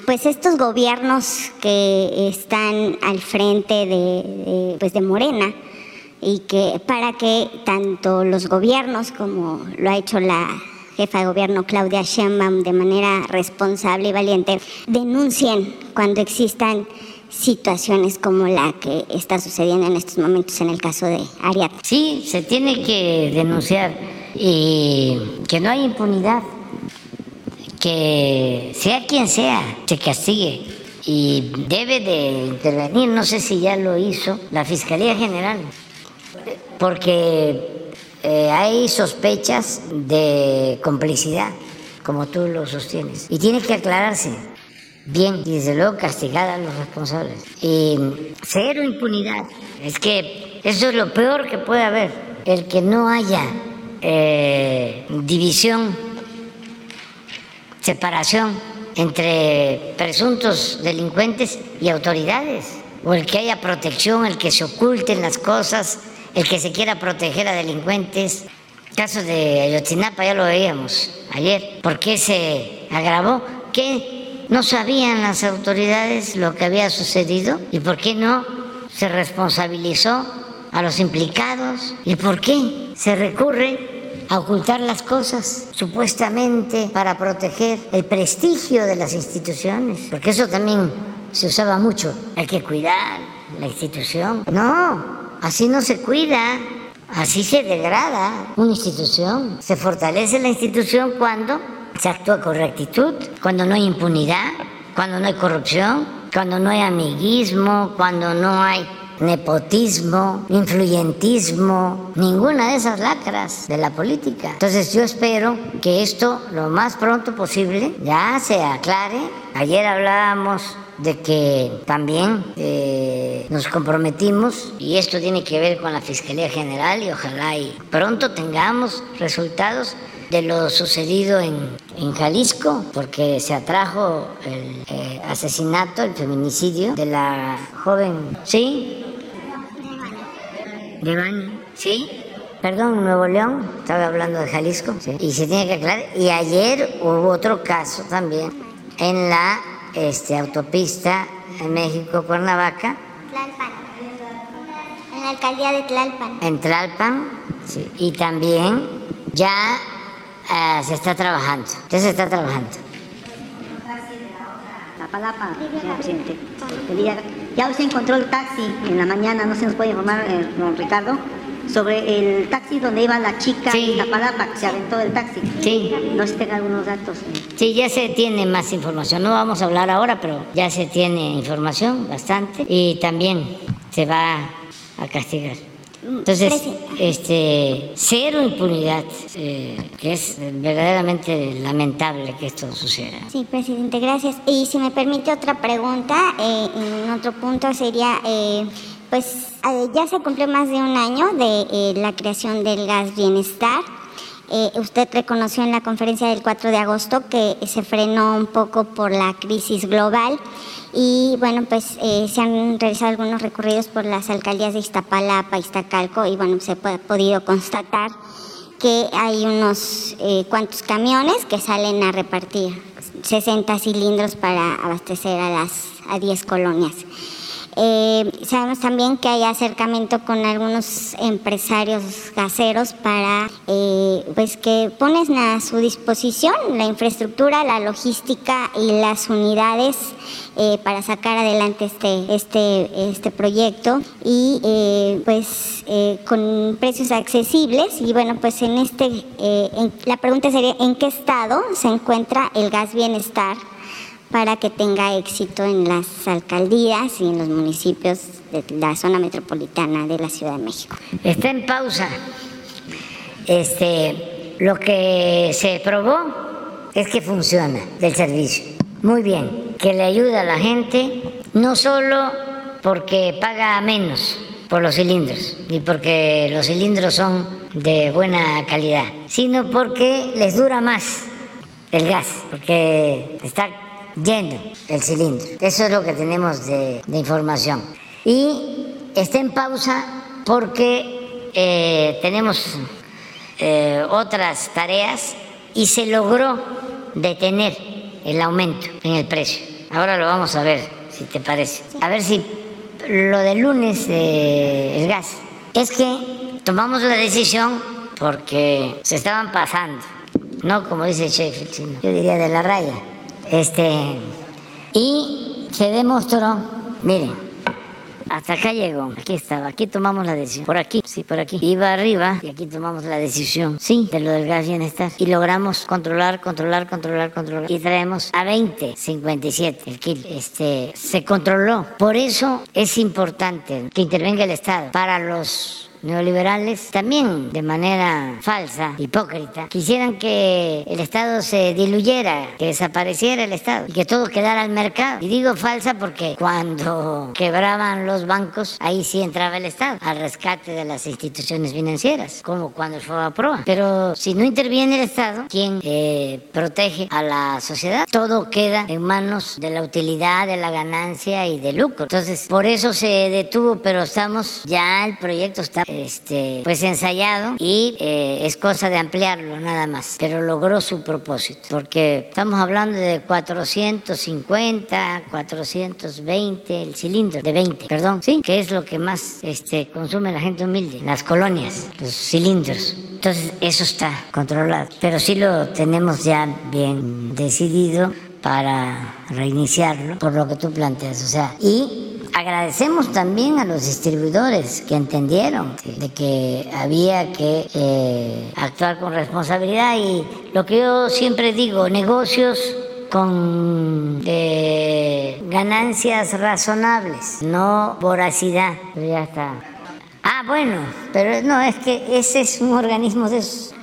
pues estos gobiernos que están al frente de, pues de Morena? Y que para que tanto los gobiernos como lo ha hecho la jefa de gobierno Claudia Sheinbaum de manera responsable y valiente denuncien cuando existan situaciones como la que está sucediendo en estos momentos en el caso de Ariadna. Sí, se tiene que denunciar y que no hay impunidad, que sea quien sea, se castigue y debe de intervenir, no sé si ya lo hizo, la Fiscalía General porque eh, hay sospechas de complicidad, como tú lo sostienes, y tiene que aclararse bien y desde luego castigar a los responsables. Y cero impunidad. Es que eso es lo peor que puede haber, el que no haya eh, división, separación entre presuntos delincuentes y autoridades, o el que haya protección, el que se oculten las cosas el que se quiera proteger a delincuentes. Caso de Ayotzinapa ya lo veíamos ayer. ¿Por qué se agravó? ¿Qué no sabían las autoridades lo que había sucedido? ¿Y por qué no se responsabilizó a los implicados? ¿Y por qué se recurre a ocultar las cosas, supuestamente para proteger el prestigio de las instituciones? Porque eso también se usaba mucho. Hay que cuidar la institución. No, Así no se cuida, así se degrada una institución. Se fortalece la institución cuando se actúa con rectitud, cuando no hay impunidad, cuando no hay corrupción, cuando no hay amiguismo, cuando no hay nepotismo, influyentismo, ninguna de esas lacras de la política. Entonces yo espero que esto lo más pronto posible ya se aclare. Ayer hablábamos de que también eh, nos comprometimos y esto tiene que ver con la Fiscalía General y ojalá y pronto tengamos resultados de lo sucedido en, en Jalisco, porque se atrajo el eh, asesinato, el feminicidio de la joven, ¿sí? De ¿sí? Perdón, Nuevo León, estaba hablando de Jalisco, y se tiene que aclarar. Y ayer hubo otro caso también en la este, autopista en México, Cuernavaca. Tlalpan. En la alcaldía de Tlalpan. En Tlalpan, sí. Y también ya eh, se está trabajando. Ya se está trabajando. La palapa, señor presidente. Ya se encontró el taxi en la mañana, no se nos puede informar, eh, don Ricardo sobre el taxi donde iba la chica sí. la palapa que se aventó del taxi. Sí. No se tenga algunos datos. Sí, ya se tiene más información. No vamos a hablar ahora, pero ya se tiene información bastante y también se va a castigar. Entonces, este, cero impunidad, eh, que es verdaderamente lamentable que esto suceda. Sí, presidente, gracias. Y si me permite otra pregunta, eh, en otro punto sería, eh, pues eh, ya se cumplió más de un año de eh, la creación del gas bienestar. Eh, usted reconoció en la conferencia del 4 de agosto que se frenó un poco por la crisis global y bueno, pues se han realizado algunos recorridos por las alcaldías de Iztapalapa, Iztacalco y bueno, se ha podido constatar que hay unos cuantos camiones que salen a repartir 60 cilindros para abastecer a las a 10 colonias. Eh, sabemos también que hay acercamiento con algunos empresarios gaseros para eh, pues que ponen a su disposición la infraestructura, la logística y las unidades eh, para sacar adelante este, este, este proyecto. Y pues con precios accesibles. Y bueno pues en este la pregunta sería en qué estado se encuentra el gas bienestar para que tenga éxito en las alcaldías y en los municipios de la zona metropolitana de la Ciudad de México. Está en pausa. Este, lo que se probó es que funciona del servicio. Muy bien, que le ayuda a la gente, no solo porque paga menos por los cilindros y porque los cilindros son de buena calidad, sino porque les dura más el gas, porque está lleno el cilindro. Eso es lo que tenemos de, información. Y está en pausa porque eh, tenemos eh, otras tareas y se logró detener el aumento en el precio. Ahora lo vamos a ver, si te parece. A ver si lo del lunes del gas es que tomamos la decisión porque se estaban pasando, no como dice Sheffield, sino yo diría de la raya. Este, y se demostró, miren, hasta acá llegó. Aquí estaba. Aquí tomamos la decisión. Por aquí, sí, por aquí. Iba arriba y aquí tomamos la decisión, sí, de lo del gas bienestar. Y logramos controlar, controlar, controlar, controlar. Y traemos a 20, 57 el kilo. Este, se controló. Por eso es importante que intervenga el Estado para los neoliberales, también de manera falsa, hipócrita, quisieran que el Estado se diluyera, que desapareciera el Estado y que todo quedara al mercado. Y digo falsa porque cuando quebraban los bancos, ahí sí entraba el Estado al rescate de las instituciones financieras, como cuando fue a prueba. Pero si no interviene el Estado, quien eh, protege a la sociedad, todo queda en manos de la utilidad, de la ganancia y del lucro. Entonces, por eso se detuvo, pero estamos, ya el proyecto está este, pues ensayado y eh, es cosa de ampliarlo nada más, pero logró su propósito, porque estamos hablando de 450, 420, el cilindro de 20, perdón, sí, que es lo que más este, consume la gente humilde, las colonias, los cilindros. Entonces eso está controlado, pero sí lo tenemos ya bien decidido para reiniciarlo, por lo que tú planteas, o sea, y Agradecemos también a los distribuidores que entendieron de que había que eh, actuar con responsabilidad y lo que yo siempre digo, negocios con eh, ganancias razonables, no voracidad. ya está. Ah, bueno, pero no, es que ese es un organismo de esos.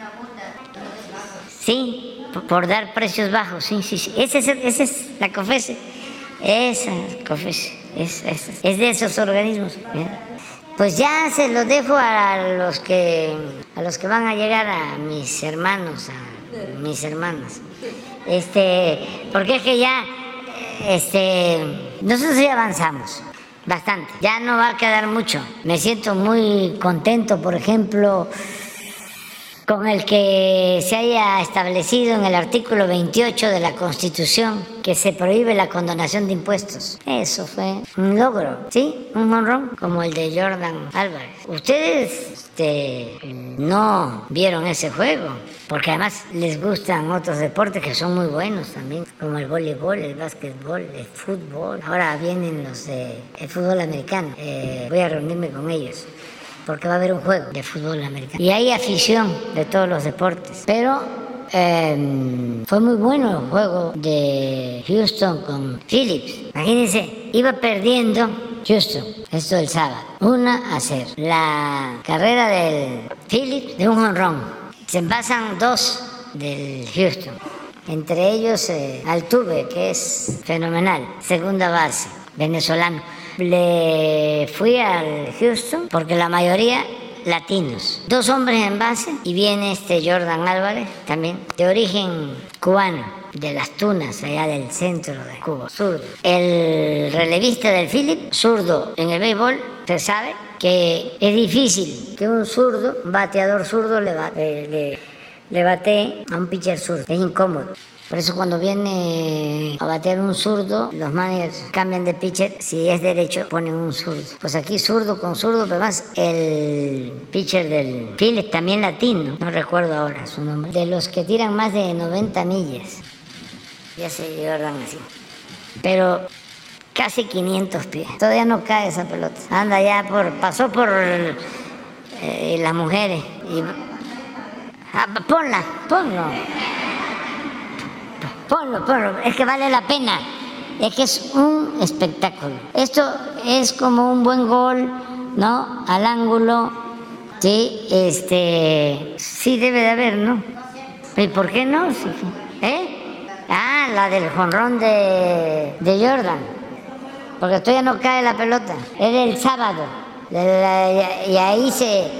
Sí, por dar precios bajos, sí, sí, sí. Ese es, ese es la COFESE. Esa COFESE. Es, de esos organismos. Pues ya se lo dejo a los que a los que van a llegar a mis hermanos, a mis hermanas. Este, porque es que ya este nosotros ya avanzamos bastante. Ya no va a quedar mucho. Me siento muy contento, por ejemplo, con el que se haya establecido en el artículo 28 de la Constitución que se prohíbe la condonación de impuestos. Eso fue un logro, ¿sí? Un monrón como el de Jordan Álvarez. Ustedes este, no vieron ese juego, porque además les gustan otros deportes que son muy buenos también, como el voleibol, el básquetbol, el fútbol. Ahora vienen los de el fútbol americano. Eh, voy a reunirme con ellos porque va a haber un juego de fútbol americano. Y hay afición de todos los deportes. Pero em, fue muy bueno el juego de Houston con Phillips. Imagínense, iba perdiendo Houston, esto el sábado, una a cero. La carrera del Phillips de un honrón. Se envasan dos del Houston. Entre ellos eh, Altuve, que es fenomenal, segunda base, venezolano le fui al Houston porque la mayoría latinos. Dos hombres en base y viene este Jordan Álvarez también, de origen cubano, de las Tunas, allá del centro de Cuba, zurdo. El relevista del Philip, zurdo en el béisbol, se sabe que es difícil que un zurdo, un bateador zurdo, le, le, le batee a un pitcher zurdo. Es incómodo. Por eso cuando viene a bater un zurdo, los managers cambian de pitcher. Si es derecho, ponen un zurdo. Pues aquí zurdo con zurdo, pero más el pitcher del Phillips, también latino, no recuerdo ahora su nombre, de los que tiran más de 90 millas. Ya se llevan así. Pero casi 500 pies. Todavía no cae esa pelota. Anda ya por, pasó por eh, las mujeres. Ah, ponla, ponlo. Ponlo, ponlo, es que vale la pena. Es que es un espectáculo. Esto es como un buen gol, ¿no? Al ángulo. Sí, este. Sí debe de haber, ¿no? ¿Y por qué no? ¿Eh? la del jonrón de, de Jordan, porque todavía no cae la pelota. Es del sábado. y ahí se,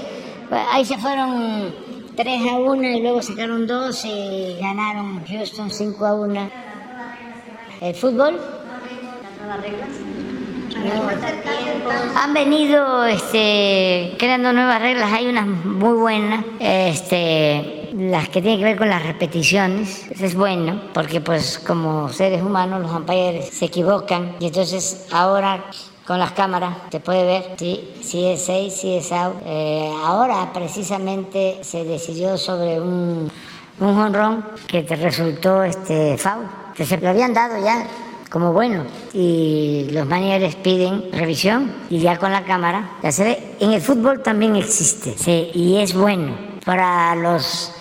ahí se fueron 3 a 1 y luego sacaron 2 y ganaron Houston 5 a 1. El fútbol. Han venido este, creando nuevas reglas, hay unas muy buenas, este, las que tienen que ver con las repeticiones, eso es bueno, porque pues como seres humanos los umpires se equivocan y entonces ahora con las cámaras te puede ver si, si es 6, si es out. Eh, ahora precisamente se decidió sobre un, un honrón que te resultó este foul, que se lo habían dado ya como bueno y los manieres piden revisión y ya con la cámara ya se ve. En el fútbol también existe sí, y es bueno para los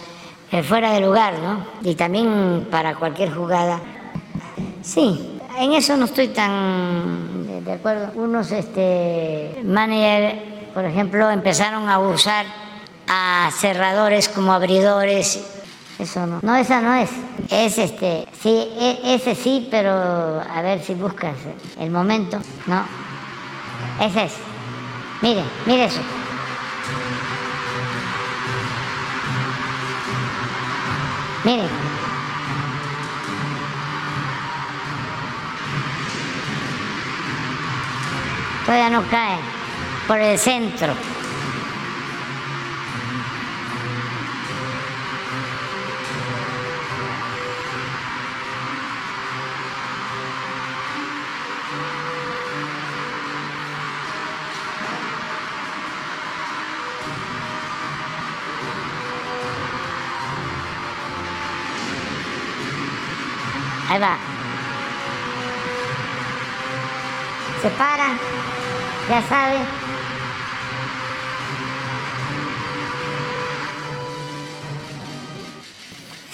eh, fuera de lugar, ¿no? Y también para cualquier jugada. Sí, en eso no estoy tan de acuerdo. Unos este, managers, por ejemplo, empezaron a usar a cerradores como abridores eso no. No, esa no es. Es este. Sí, e, ese sí, pero a ver si buscas el momento. No. Ese es. Mire, mire eso. Mire. Todavía no cae por el centro. Ahí va. Se para, ya sabe.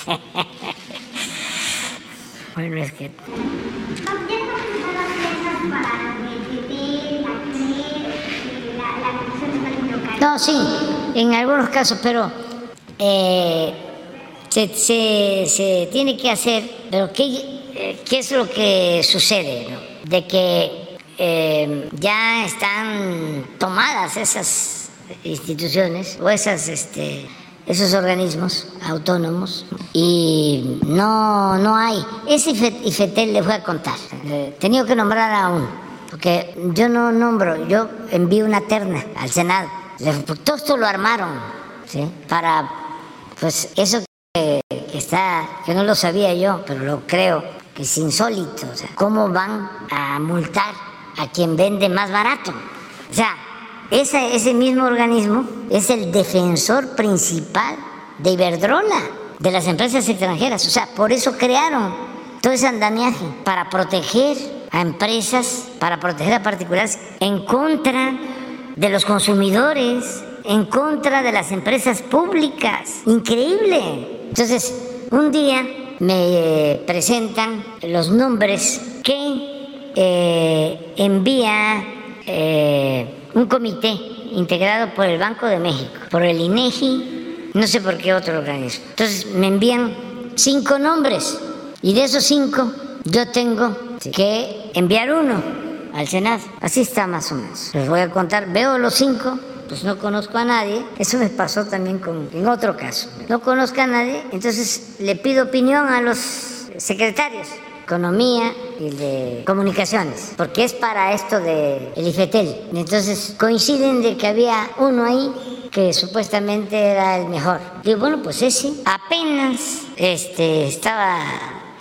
bueno, es que... No, sí, en algunos casos, pero eh, se, se, se tiene que hacer pero ¿qué, qué es lo que sucede? De que eh, ya están tomadas esas instituciones o esas, este, esos organismos autónomos y no, no hay. Ese IFETEL les voy a contar. Eh, tenía que nombrar a uno, porque yo no nombro, yo envío una terna al Senado. Todo esto lo armaron ¿sí? para, pues eso que está, que no lo sabía yo, pero lo creo, que es insólito. O sea, ¿cómo van a multar a quien vende más barato? O sea, ese, ese mismo organismo es el defensor principal de Iberdrola, de las empresas extranjeras. O sea, por eso crearon todo ese andamiaje, para proteger a empresas, para proteger a particulares en contra de los consumidores, en contra de las empresas públicas. Increíble. Entonces, un día me presentan los nombres que eh, envía eh, un comité integrado por el Banco de México, por el INEGI, no sé por qué otro organismo. Entonces me envían cinco nombres y de esos cinco yo tengo que enviar uno al Senado. Así está más o menos. Les voy a contar, veo los cinco pues no conozco a nadie. Eso me pasó también con, en otro caso. No conozco a nadie, entonces le pido opinión a los secretarios economía y de comunicaciones, porque es para esto de el IFETEL. Entonces coinciden de que había uno ahí que supuestamente era el mejor. Digo, bueno, pues ese apenas este, estaba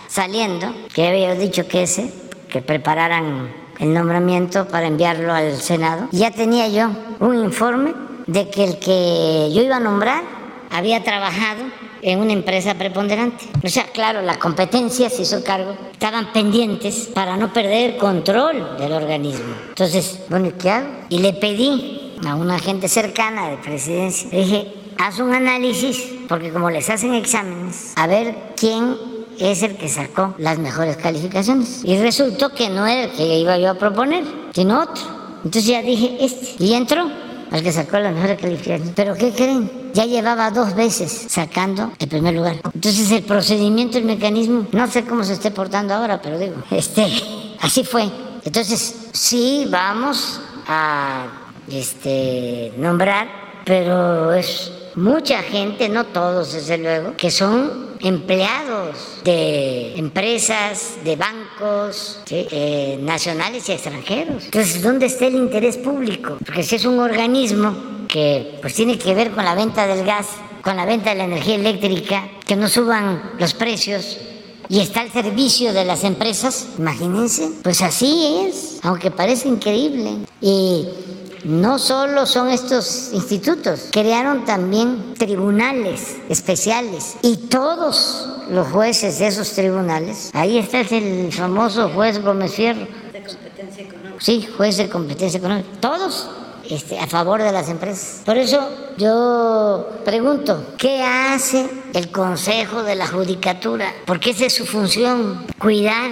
saliendo, que había dicho que ese, que prepararan el nombramiento para enviarlo al Senado, ya tenía yo un informe de que el que yo iba a nombrar había trabajado en una empresa preponderante. O sea, claro, la competencia se hizo cargo, estaban pendientes para no perder control del organismo. Entonces, bueno, ¿qué hago? Y le pedí a una gente cercana de presidencia, le dije, haz un análisis, porque como les hacen exámenes, a ver quién es el que sacó las mejores calificaciones. Y resultó que no era el que iba yo a proponer, sino otro. Entonces ya dije, este. Y entró. Al que sacó la mejor calificación. Pero ¿qué creen? Ya llevaba dos veces sacando el primer lugar. Entonces el procedimiento, el mecanismo, no sé cómo se esté portando ahora, pero digo, este, así fue. Entonces, sí, vamos a este, nombrar, pero es mucha gente, no todos desde luego, que son empleados de empresas, de bancos eh, nacionales y extranjeros. Entonces, ¿dónde está el interés público? Porque si es un organismo que pues tiene que ver con la venta del gas, con la venta de la energía eléctrica, que no suban los precios, y está al servicio de las empresas, imagínense, pues así es, aunque parece increíble. Y no solo son estos institutos, crearon también tribunales especiales y todos los jueces de esos tribunales, ahí está el famoso juez Gómez Fierro. De competencia económica. Sí, juez de competencia económica. Todos este, a favor de las empresas. Por eso yo pregunto, ¿qué hace el Consejo de la Judicatura? Porque esa es su función, cuidar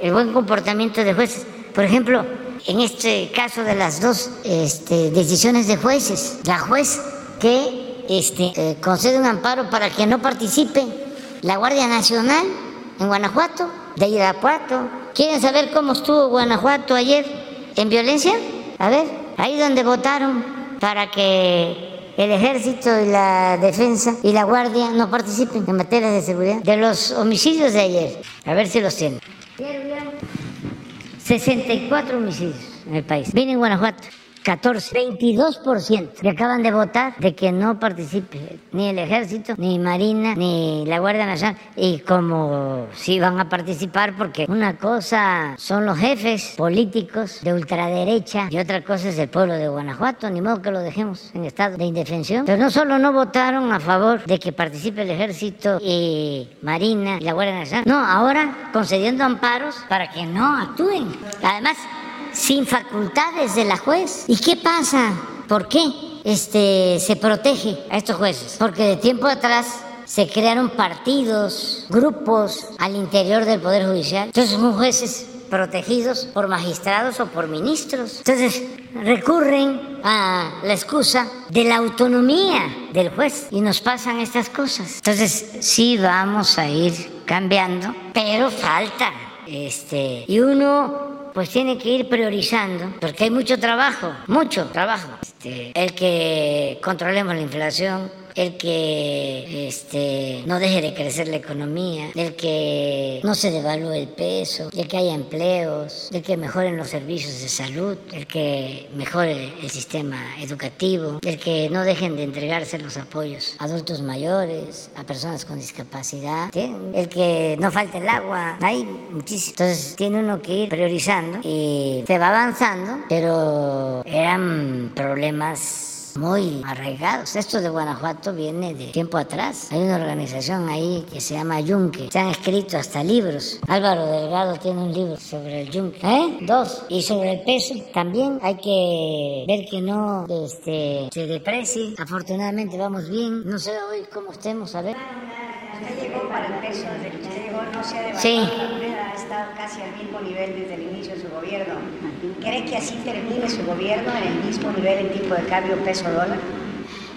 el buen comportamiento de jueces. Por ejemplo, en este caso de las dos este, decisiones de jueces, la juez que este, eh, concede un amparo para que no participe la Guardia Nacional en Guanajuato, de Irapuato. ¿Quieren saber cómo estuvo Guanajuato ayer en violencia? A ver, ahí donde votaron para que el ejército y la defensa y la guardia no participen en materia de seguridad de los homicidios de ayer. A ver si los tienen. 64 homicidios en el país. Vine en Guanajuato. 14, 22% que acaban de votar de que no participe ni el ejército, ni Marina, ni la Guardia Nacional. Y como sí van a participar, porque una cosa son los jefes políticos de ultraderecha y otra cosa es el pueblo de Guanajuato, ni modo que lo dejemos en estado de indefensión. Pero no solo no votaron a favor de que participe el ejército y Marina y la Guardia Nacional, no, ahora concediendo amparos para que no actúen. Además, sin facultades de la juez. ¿Y qué pasa? ¿Por qué este, se protege a estos jueces? Porque de tiempo atrás se crearon partidos, grupos al interior del Poder Judicial. Entonces son jueces protegidos por magistrados o por ministros. Entonces recurren a la excusa de la autonomía del juez y nos pasan estas cosas. Entonces sí vamos a ir cambiando, pero falta. Este, y uno pues tiene que ir priorizando, porque hay mucho trabajo, mucho trabajo. Este, el que controlemos la inflación, el que este, no deje de crecer la economía, el que no se devalúe el peso, el que haya empleos, el que mejoren los servicios de salud, el que mejore el sistema educativo, el que no dejen de entregarse los apoyos a adultos mayores, a personas con discapacidad, el que no falte el agua, hay muchísimo. Entonces tiene uno que ir priorizando y se va avanzando, pero eran problemas muy arraigados. Esto de Guanajuato viene de tiempo atrás. Hay una organización ahí que se llama Yunque. Se han escrito hasta libros. Álvaro Delgado tiene un libro sobre el Yunque. ¿Eh? Dos. Y sobre el peso también hay que ver que no este, se deprecie. Afortunadamente vamos bien. No sé hoy cómo estemos, a ver. Usted llegó para el peso, desde que usted llegó no se ha devaluado sí. ha estado casi al mismo nivel desde el inicio de su gobierno. ¿Cree que así termine su gobierno en el mismo nivel en tipo de cambio peso-dólar?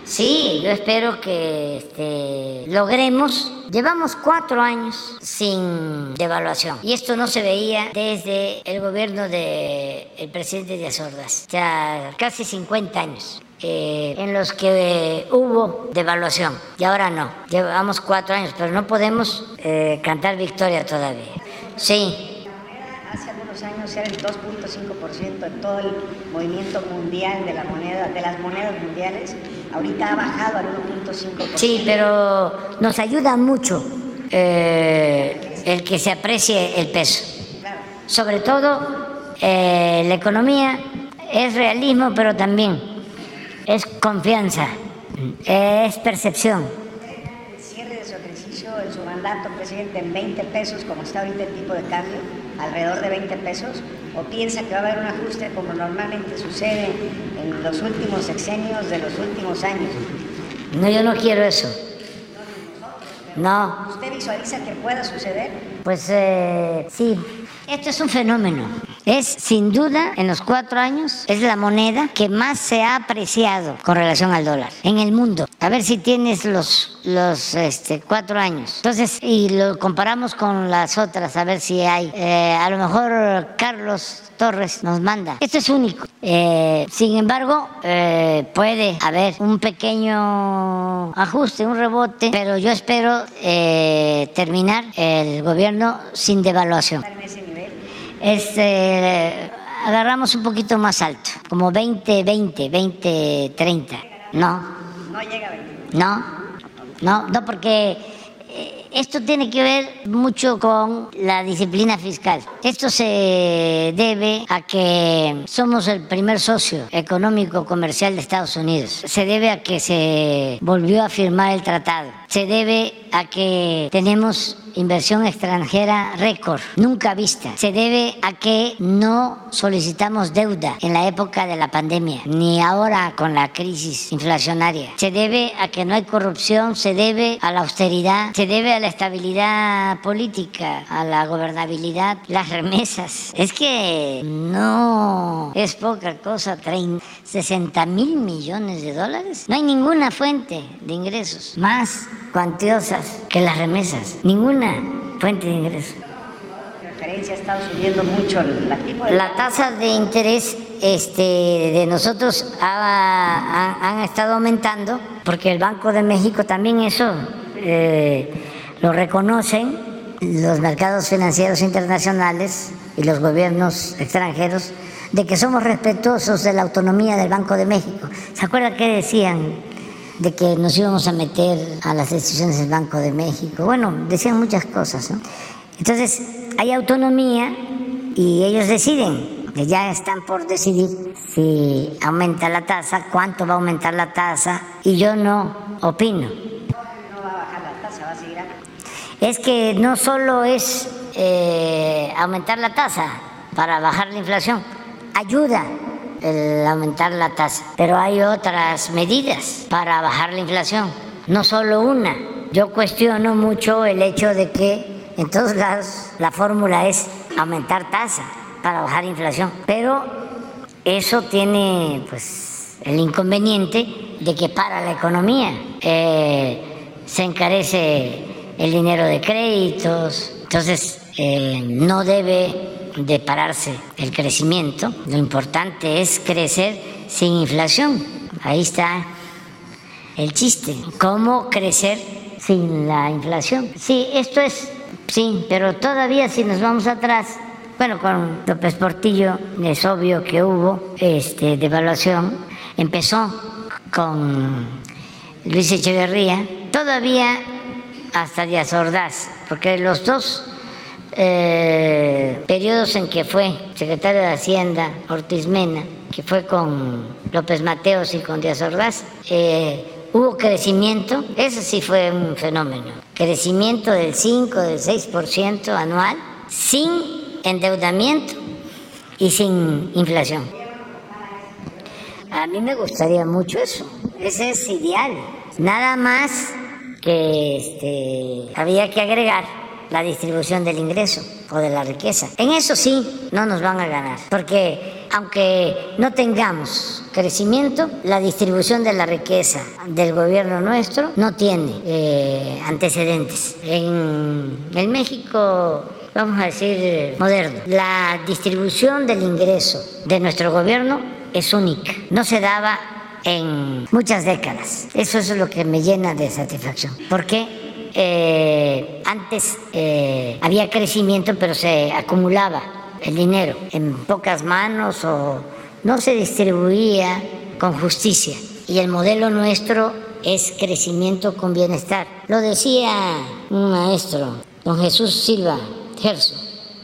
Sí, yo espero que este, logremos. Llevamos cuatro años sin devaluación y esto no se veía desde el gobierno del el presidente de Azordas, ya casi 50 años. Eh, en los que hubo devaluación y ahora no. Llevamos cuatro años, pero no podemos eh, cantar victoria todavía. Sí. Años era el 2.5% de todo el movimiento mundial de, la moneda, de las monedas mundiales. Ahorita ha bajado al 1.5%. Sí, pero nos ayuda mucho eh, el que se aprecie el peso. Sobre todo la economía es realismo, pero también es confianza, es percepción. Mandato, presidente, en 20 pesos, como está ahorita el tipo de cambio, alrededor de 20 pesos, o piensa que va a haber un ajuste como normalmente sucede en los últimos sexenios de los últimos años? No, yo no quiero eso. No. ¿Usted visualiza que pueda suceder? Pues eh, sí, esto es un fenómeno es sin duda en los cuatro años, es la moneda que más se ha apreciado con relación al dólar en el mundo. A ver si tienes los, los este, cuatro años. Entonces, y lo comparamos con las otras, a ver si hay. Eh, a lo mejor Carlos Torres nos manda. Esto es único. Eh, sin embargo, eh, puede haber un pequeño ajuste, un rebote, pero yo espero terminar el gobierno sin devaluación. Este, agarramos un poquito más alto, como 20, 20, 20, 30. No. No llega a 20. No, no, no, porque eh, esto tiene que ver mucho con la disciplina fiscal. Esto se debe a que somos el primer socio económico comercial de Estados Unidos. Se debe a que se volvió a firmar el tratado. Se debe a que tenemos inversión extranjera récord, nunca vista. Se debe a que no solicitamos deuda en la época de la pandemia, ni ahora con la crisis inflacionaria. Se debe a que no hay corrupción, se debe a la austeridad, se debe a la estabilidad política, a la gobernabilidad, las remesas. Es que no es poca cosa, 60 mil millones de dólares. No hay ninguna fuente de ingresos más cuantiosas que las remesas. Ninguna fuente de referencia subiendo mucho la, la tasa de interés este, de nosotros han estado aumentando porque el Banco de México también eso eh, lo reconocen. Los mercados financieros internacionales y los gobiernos extranjeros de que somos respetuosos de la autonomía del Banco de México. ¿Se acuerda qué decían de que nos íbamos a meter a las decisiones del Banco de México. Bueno, decían muchas cosas. Entonces, hay autonomía y ellos deciden, ya están por decidir si aumenta la tasa, cuánto va a aumentar la tasa, y yo no opino. Es que no solo es eh, aumentar la tasa para bajar la inflación, ayuda el aumentar la tasa. Pero hay otras medidas para bajar la inflación, no solo una. Yo cuestiono mucho el hecho de que en todos lados la fórmula es aumentar tasa para bajar inflación, pero eso tiene pues el inconveniente de que para la economía eh, se encarece el dinero de créditos, entonces eh, no debe de pararse el crecimiento. Lo importante es crecer sin inflación. Ahí está el chiste. ¿Cómo crecer sin la inflación? Sí, esto es, sí, pero todavía si nos vamos atrás, bueno, con López Portillo es obvio que hubo este, devaluación. Empezó con Luis Echeverría, todavía hasta Díaz Ordaz, porque los dos eh, periodos en que fue secretario de Hacienda Ortiz Mena, que fue con López Mateos y con Díaz Ordaz, eh, hubo crecimiento, eso sí fue un fenómeno, crecimiento del 5, del 6% anual, sin endeudamiento y sin inflación. A mí me gustaría mucho eso, ese es ideal. Nada más que este, había que agregar la distribución del ingreso o de la riqueza. En eso sí, no nos van a ganar, porque aunque no tengamos crecimiento, la distribución de la riqueza del gobierno nuestro no tiene eh, antecedentes. En el México vamos a decir, moderno. La distribución del ingreso de nuestro gobierno es única. No se daba en muchas décadas. Eso es lo que me llena de satisfacción. ¿Por qué? Eh, antes eh, había crecimiento, pero se acumulaba el dinero en pocas manos o no se distribuía con justicia. Y el modelo nuestro es crecimiento con bienestar. Lo decía un maestro, don Jesús Silva Gerso,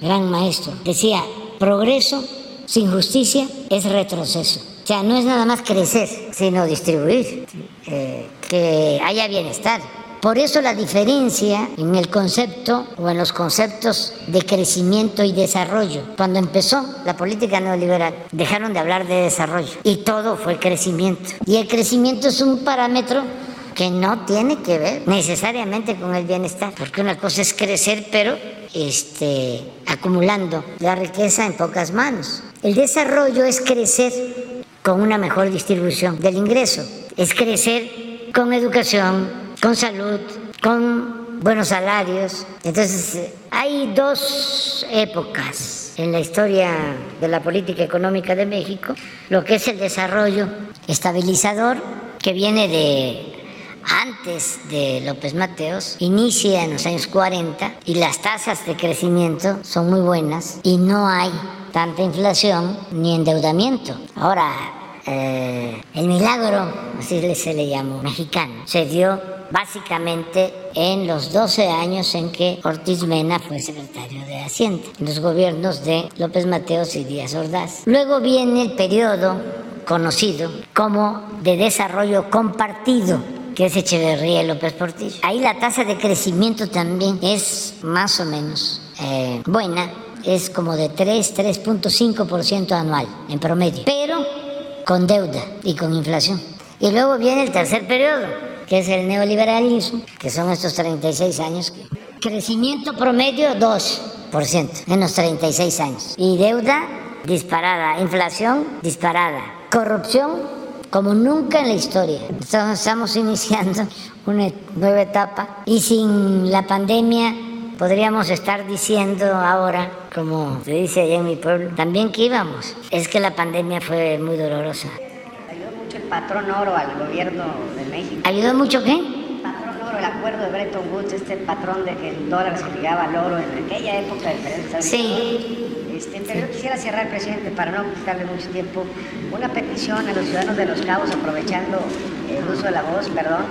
gran maestro, decía, progreso sin justicia es retroceso. O sea, no es nada más crecer, sino distribuir, eh, que haya bienestar. Por eso la diferencia en el concepto o en los conceptos de crecimiento y desarrollo. Cuando empezó la política neoliberal, dejaron de hablar de desarrollo y todo fue crecimiento. Y el crecimiento es un parámetro que no tiene que ver necesariamente con el bienestar, porque una cosa es crecer, pero este, acumulando la riqueza en pocas manos. El desarrollo es crecer con una mejor distribución del ingreso, es crecer con educación, con salud, con buenos salarios. Entonces, hay dos épocas en la historia de la política económica de México, lo que es el desarrollo estabilizador, que viene de antes de López Mateos, inicia en los años 40 y las tasas de crecimiento son muy buenas y no hay tanta inflación ni endeudamiento. Ahora, eh, el milagro, así se le llamó, mexicano, se dio básicamente en los 12 años en que Ortiz Mena fue secretario de Hacienda, en los gobiernos de López Mateos y Díaz Ordaz. Luego viene el periodo conocido como de desarrollo compartido que es Echeverría y López Portillo. Ahí la tasa de crecimiento también es más o menos eh, buena, es como de 3, 3.5% anual en promedio, pero con deuda y con inflación. Y luego viene el tercer periodo, que es el neoliberalismo, que son estos 36 años. Crecimiento promedio 2% en los 36 años. Y deuda disparada, inflación disparada, corrupción como nunca en la historia. Estamos iniciando una nueva etapa y sin la pandemia podríamos estar diciendo ahora, como se dice allá en mi pueblo, también que íbamos. Es que la pandemia fue muy dolorosa. Patrón oro al gobierno de México. ¿Ayudó mucho qué? Patrón oro, el acuerdo de Bretton Woods, este patrón de que el dólar se ligaba al oro en aquella época de Sí. Este, pero yo quisiera cerrar, presidente, para no quitarle mucho tiempo, una petición a los ciudadanos de Los Cabos, aprovechando el uso de la voz, perdón.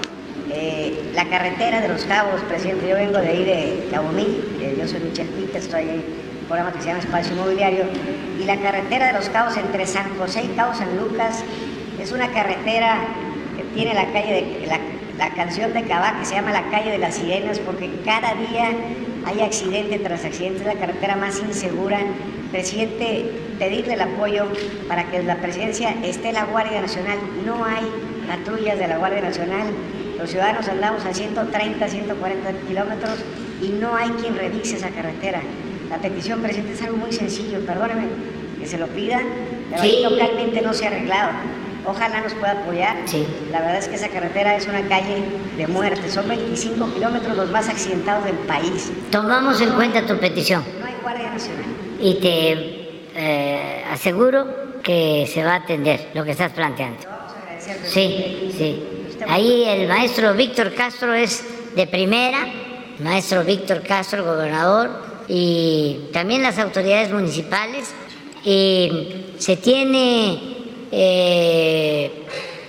Eh, la carretera de Los Cabos, presidente, yo vengo de ahí de Cabo eh, yo soy Michel Pita, estoy en un programa que se llama Espacio Inmobiliario, y la carretera de Los Cabos entre San José y Cabo San Lucas es una carretera que tiene la calle de la, la canción de Cabá que se llama La calle de las sirenas porque cada día hay accidente tras accidente, es la carretera más insegura. Presidente, pedirle el apoyo para que la presidencia esté la Guardia Nacional. No hay patrullas de la Guardia Nacional. Los ciudadanos andamos a 130, 140 kilómetros y no hay quien revise esa carretera. La petición, presidente, es algo muy sencillo, perdóneme que se lo pida, pero ahí localmente no se ha arreglado. Ojalá nos pueda apoyar. Sí. La verdad es que esa carretera es una calle de muerte. Son 25 kilómetros los más accidentados del país. Tomamos en cuenta tu petición. No hay Guardia Nacional. Y te eh, aseguro que se va a atender lo que estás planteando. Sí, sí. Ahí el maestro Víctor Castro es de primera, maestro Víctor Castro, gobernador, y también las autoridades municipales. Y se tiene eh,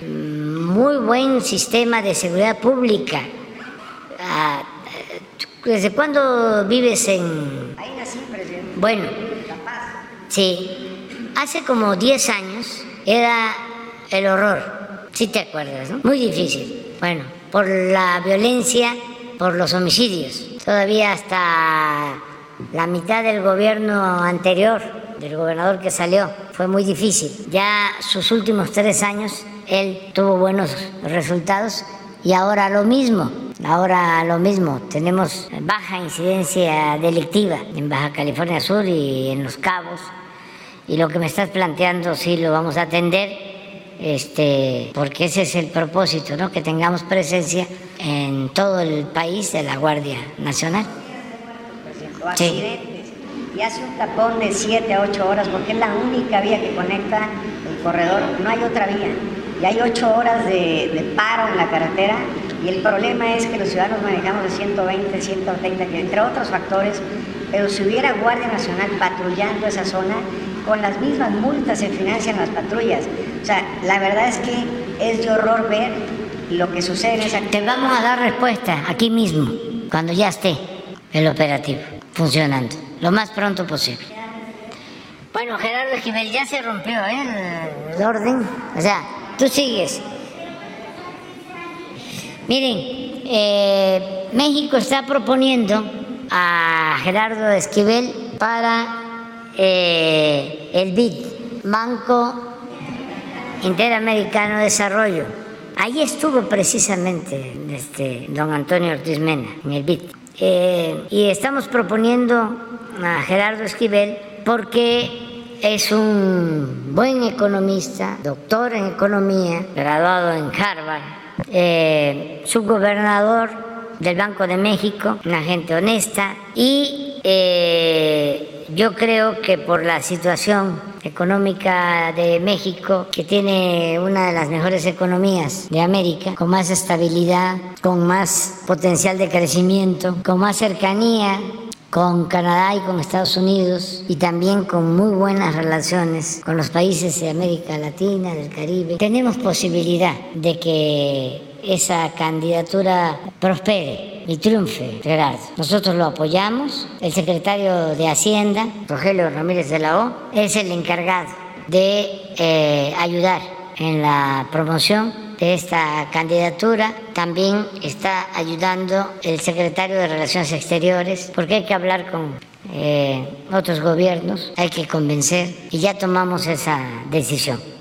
muy buen sistema de seguridad pública. Ah, ¿Desde cuándo vives en...? Ahí nací, presidente. Bueno, sí. Hace como 10 años era el horror, si te acuerdas, ¿no? Muy difícil. Bueno, por la violencia, por los homicidios. Todavía hasta la mitad del gobierno anterior del gobernador que salió. Fue muy difícil. Ya sus últimos tres años él tuvo buenos resultados y ahora lo mismo. Ahora lo mismo, tenemos baja incidencia delictiva en Baja California Sur y en Los Cabos. Y lo que me estás planteando sí lo vamos a atender, este, porque ese es el propósito, ¿no? que tengamos presencia en todo el país de la Guardia Nacional. Sí y hace un tapón de 7 a 8 horas porque es la única vía que conecta el corredor, no hay otra vía. Y hay 8 horas de, paro en la carretera y el problema es que los ciudadanos manejamos de 120, 130 entre otros factores, pero si hubiera Guardia Nacional patrullando esa zona, con las mismas multas se financian las patrullas. O sea, la verdad es que es de horror ver lo que sucede en esa... Te vamos a dar respuesta aquí mismo, cuando ya esté el operativo funcionando lo más pronto posible. Bueno, Gerardo Esquivel, ya se rompió ¿eh? el, orden. O sea, tú sigues. Miren, eh, México está proponiendo a Gerardo Esquivel para eh, el BID, Banco Interamericano de Desarrollo. Ahí estuvo precisamente este, don Antonio Ortiz Mena, en el BID. Eh, y estamos proponiendo a Gerardo Esquivel porque es un buen economista, doctor en economía, graduado en Harvard, eh, subgobernador del Banco de México, una gente honesta y eh, yo creo que por la situación económica de México, que tiene una de las mejores economías de América, con más estabilidad, con más potencial de crecimiento, con más cercanía con Canadá y con Estados Unidos y también con muy buenas relaciones con los países de América Latina, del Caribe, tenemos posibilidad de que esa candidatura prospere y triunfe, Gerardo. Nosotros lo apoyamos. El secretario de Hacienda, Rogelio Ramírez de la O, es el encargado de eh, ayudar en la promoción de esta candidatura. También está ayudando el secretario de Relaciones Exteriores, porque hay que hablar con eh, otros gobiernos, hay que convencer y ya tomamos esa decisión.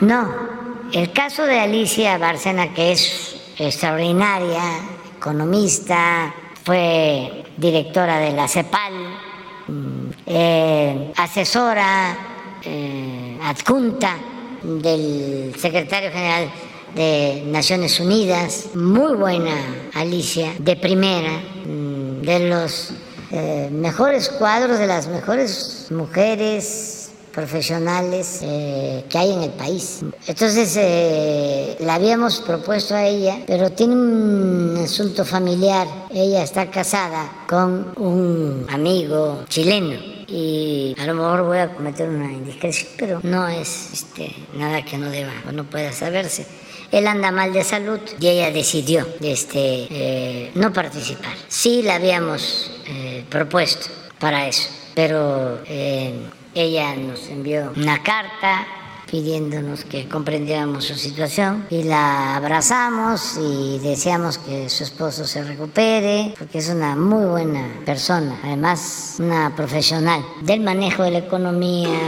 No, el caso de Alicia Bárcena, que es extraordinaria, economista, fue directora de la CEPAL, mm, eh, asesora eh, adjunta del secretario general de Naciones Unidas, muy buena Alicia, de primera, mm, de los eh, mejores cuadros, de las mejores mujeres profesionales eh, que hay en el país. Entonces, eh, la habíamos propuesto a ella, pero tiene un asunto familiar. Ella está casada con un amigo chileno y a lo mejor voy a cometer una indiscreción, pero no es este, nada que no deba o no pueda saberse. Él anda mal de salud y ella decidió este, eh, no participar. Sí la habíamos propuesto para eso, pero ella nos envió una carta pidiéndonos que comprendiéramos su situación. Y la abrazamos y deseamos que su esposo se recupere porque es una muy buena persona, además una profesional del manejo de la economía,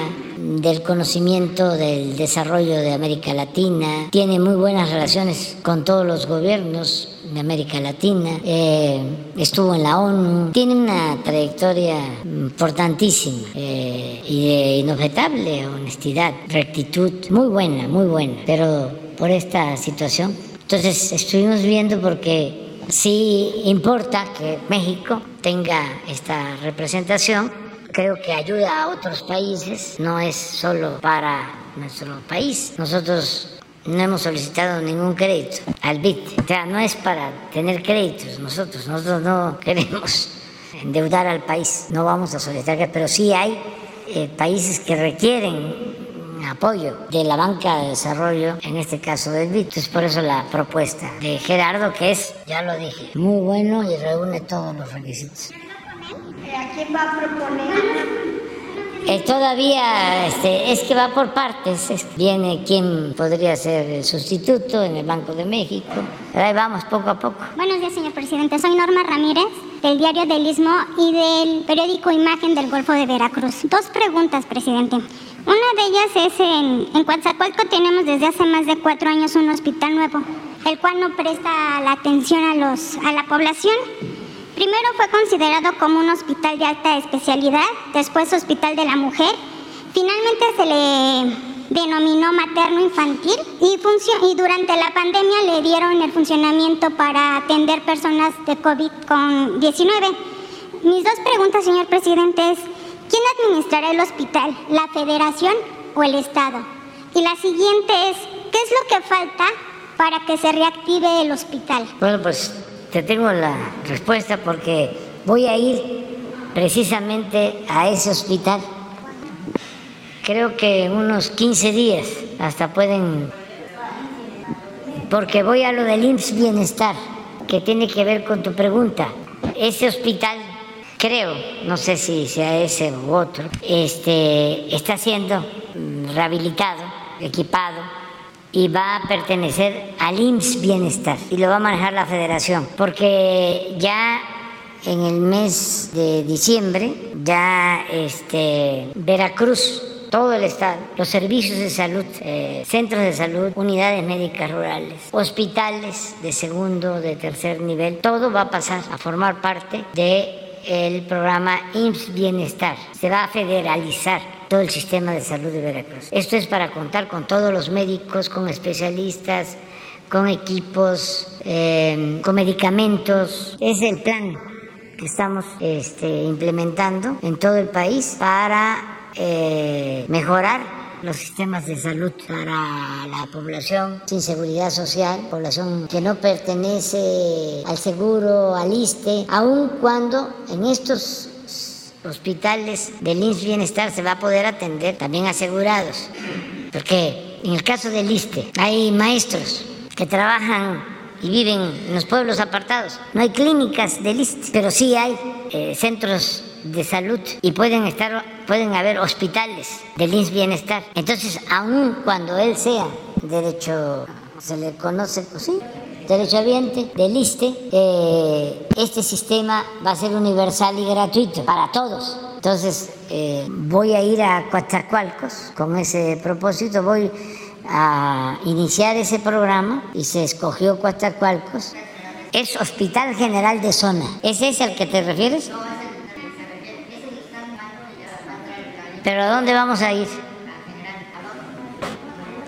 del conocimiento del desarrollo de América Latina, tiene muy buenas relaciones con todos los gobiernos de América Latina, eh, estuvo en la ONU, tiene una trayectoria importantísima eh, y de inobjetable honestidad, rectitud, muy buena, muy buena, pero por esta situación. Entonces estuvimos viendo porque sí importa que México tenga esta representación, creo que ayuda a otros países, no es solo para nuestro país. Nosotros no hemos solicitado ningún crédito al BIT. O sea, no es para tener créditos nosotros. Nosotros no queremos endeudar al país. No vamos a solicitar, pero sí hay eh, países que requieren apoyo de la banca de desarrollo, en este caso del BIT. Es por eso la propuesta de Gerardo, que es, ya lo dije, muy bueno y reúne todos los requisitos. ¿A quién va a proponer? Eh, todavía este, es que va por partes. Viene quien podría ser el sustituto en el Banco de México. Pero ahí vamos poco a poco. Buenos días, señor presidente. Soy Norma Ramírez, del diario del Istmo y del periódico Imagen del Golfo de Veracruz. Dos preguntas, presidente. Una de ellas es en, en Coatzacoalco tenemos desde hace más de cuatro años un hospital nuevo, el cual no presta la atención a, los, a la población Primero fue considerado como un hospital de alta especialidad, después hospital de la mujer. Finalmente se le denominó materno infantil y, y durante la pandemia le dieron el funcionamiento para atender personas de COVID-19. Mis dos preguntas, señor presidente, es ¿quién administrará el hospital? ¿La federación o el Estado? Y la siguiente es, ¿qué es lo que falta para que se reactive el hospital? Bueno, pues te tengo la respuesta porque voy a ir precisamente a ese hospital. Creo que unos 15 días hasta pueden... Porque voy a lo del IMSS Bienestar, que tiene que ver con tu pregunta. Ese hospital, creo, no sé si sea ese u otro, este, está siendo rehabilitado, equipado y va a pertenecer al IMSS Bienestar y lo va a manejar la federación, porque ya en el mes de diciembre ya este, Veracruz todo el Estado, los servicios de salud, eh, centros de salud, unidades médicas rurales, hospitales de segundo, de tercer nivel, todo va a pasar a formar parte de el programa IMSS Bienestar. Se va a federalizar todo el sistema de salud de Veracruz. Esto es para contar con todos los médicos, con especialistas, con equipos, eh, con medicamentos. Es el plan que estamos este, implementando en todo el país para eh, mejorar los sistemas de salud para la población sin seguridad social, población que no pertenece al seguro, al ISTE, aun cuando en estos hospitales del INS Bienestar se va a poder atender también asegurados, porque en el caso del ISTE hay maestros que trabajan y viven en los pueblos apartados. No hay clínicas del ISTE, pero sí hay eh, centros de salud y pueden estar pueden haber hospitales del INS Bienestar. Entonces, aun cuando él sea derecho se le conoce pues sí, derechohabiente del ISTE, eh, este sistema va a ser universal y gratuito para todos. Entonces, eh, voy a ir a Coatzacoalcos con ese propósito, voy a iniciar ese programa y se escogió Coatzacoalcos. Es Hospital General de Zona. ¿Ese es el que te refieres? ¿Pero a dónde vamos a ir?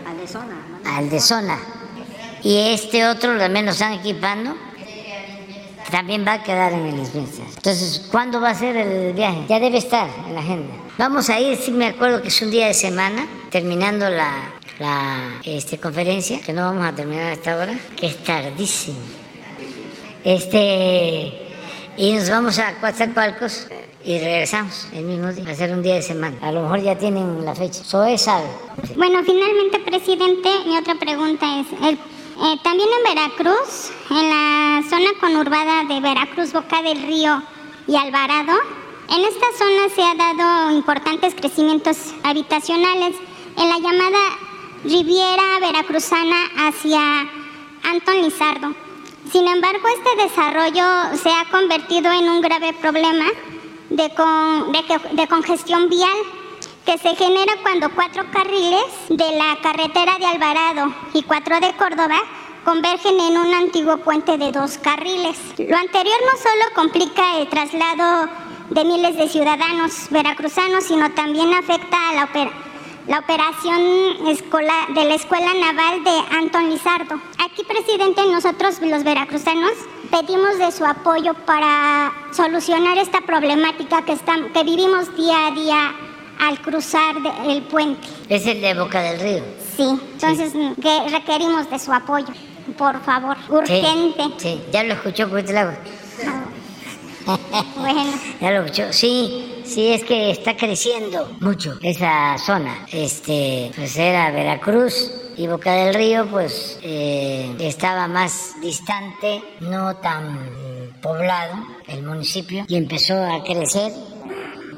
Al de zona. Al de zona. Y este otro también nos están equipando. También va a quedar en el Bienestar. Entonces, ¿cuándo va a ser el viaje? Ya debe estar en la agenda. Vamos a ir, sí me acuerdo que es un día de semana, terminando la, la este, conferencia, que no vamos a terminar a esta hora, que es tardísimo. Este, y nos vamos a Coatzacoalcos y regresamos el mismo día, a hacer un día de semana. A lo mejor ya tienen la fecha. Soy sabe. Bueno, finalmente, presidente, mi otra pregunta es, el, eh, también en Veracruz, en la zona conurbada de Veracruz, Boca del Río y Alvarado, en esta zona se ha dado importantes crecimientos habitacionales en la llamada Riviera Veracruzana hacia Anton Lizardo. Sin embargo, este desarrollo se ha convertido en un grave problema de, con, de congestión vial que se genera cuando cuatro carriles de la carretera de Alvarado y cuatro de Córdoba convergen en un antiguo puente de dos carriles. Lo anterior no solo complica el traslado de miles de ciudadanos veracruzanos, sino también afecta a la, la operación escolar de la Escuela Naval de Anton Lizardo. Aquí, presidente, nosotros los veracruzanos pedimos de su apoyo para solucionar esta problemática que, que vivimos día a día al cruzar el puente. Es el de Boca del Río. Sí, entonces Que requerimos de su apoyo, por favor, urgente. Sí, ya lo escuchó Cuitlagua. bueno. Ya lo escuchó, sí, sí, es que está creciendo mucho esa zona. Este, pues era Veracruz, y Boca del Río pues eh, estaba más distante, no tan poblado el municipio y empezó a crecer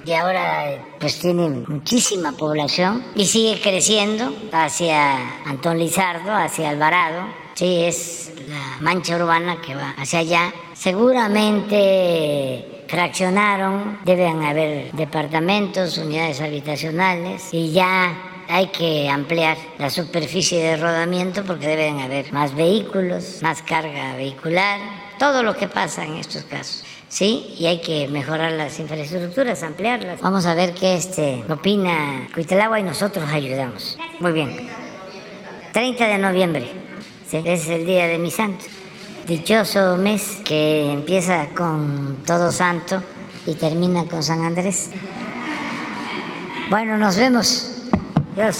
y ahora pues tiene muchísima población y sigue creciendo hacia Antón Lizardo, hacia Alvarado. Sí, es la mancha urbana que va hacia allá. Seguramente fraccionaron, deben haber departamentos, unidades habitacionales y ya hay que ampliar la superficie de rodamiento porque deben haber más vehículos, más carga vehicular, todo lo que pasa en estos casos. Sí, y hay que mejorar las infraestructuras, ampliarlas. Vamos a ver qué este, opina Cuitelagua y nosotros ayudamos. Muy bien. 30 de noviembre, es el día de mi santo. Dichoso mes que empieza con Todo Santo y termina con San Andrés. Bueno, nos vemos. Yes.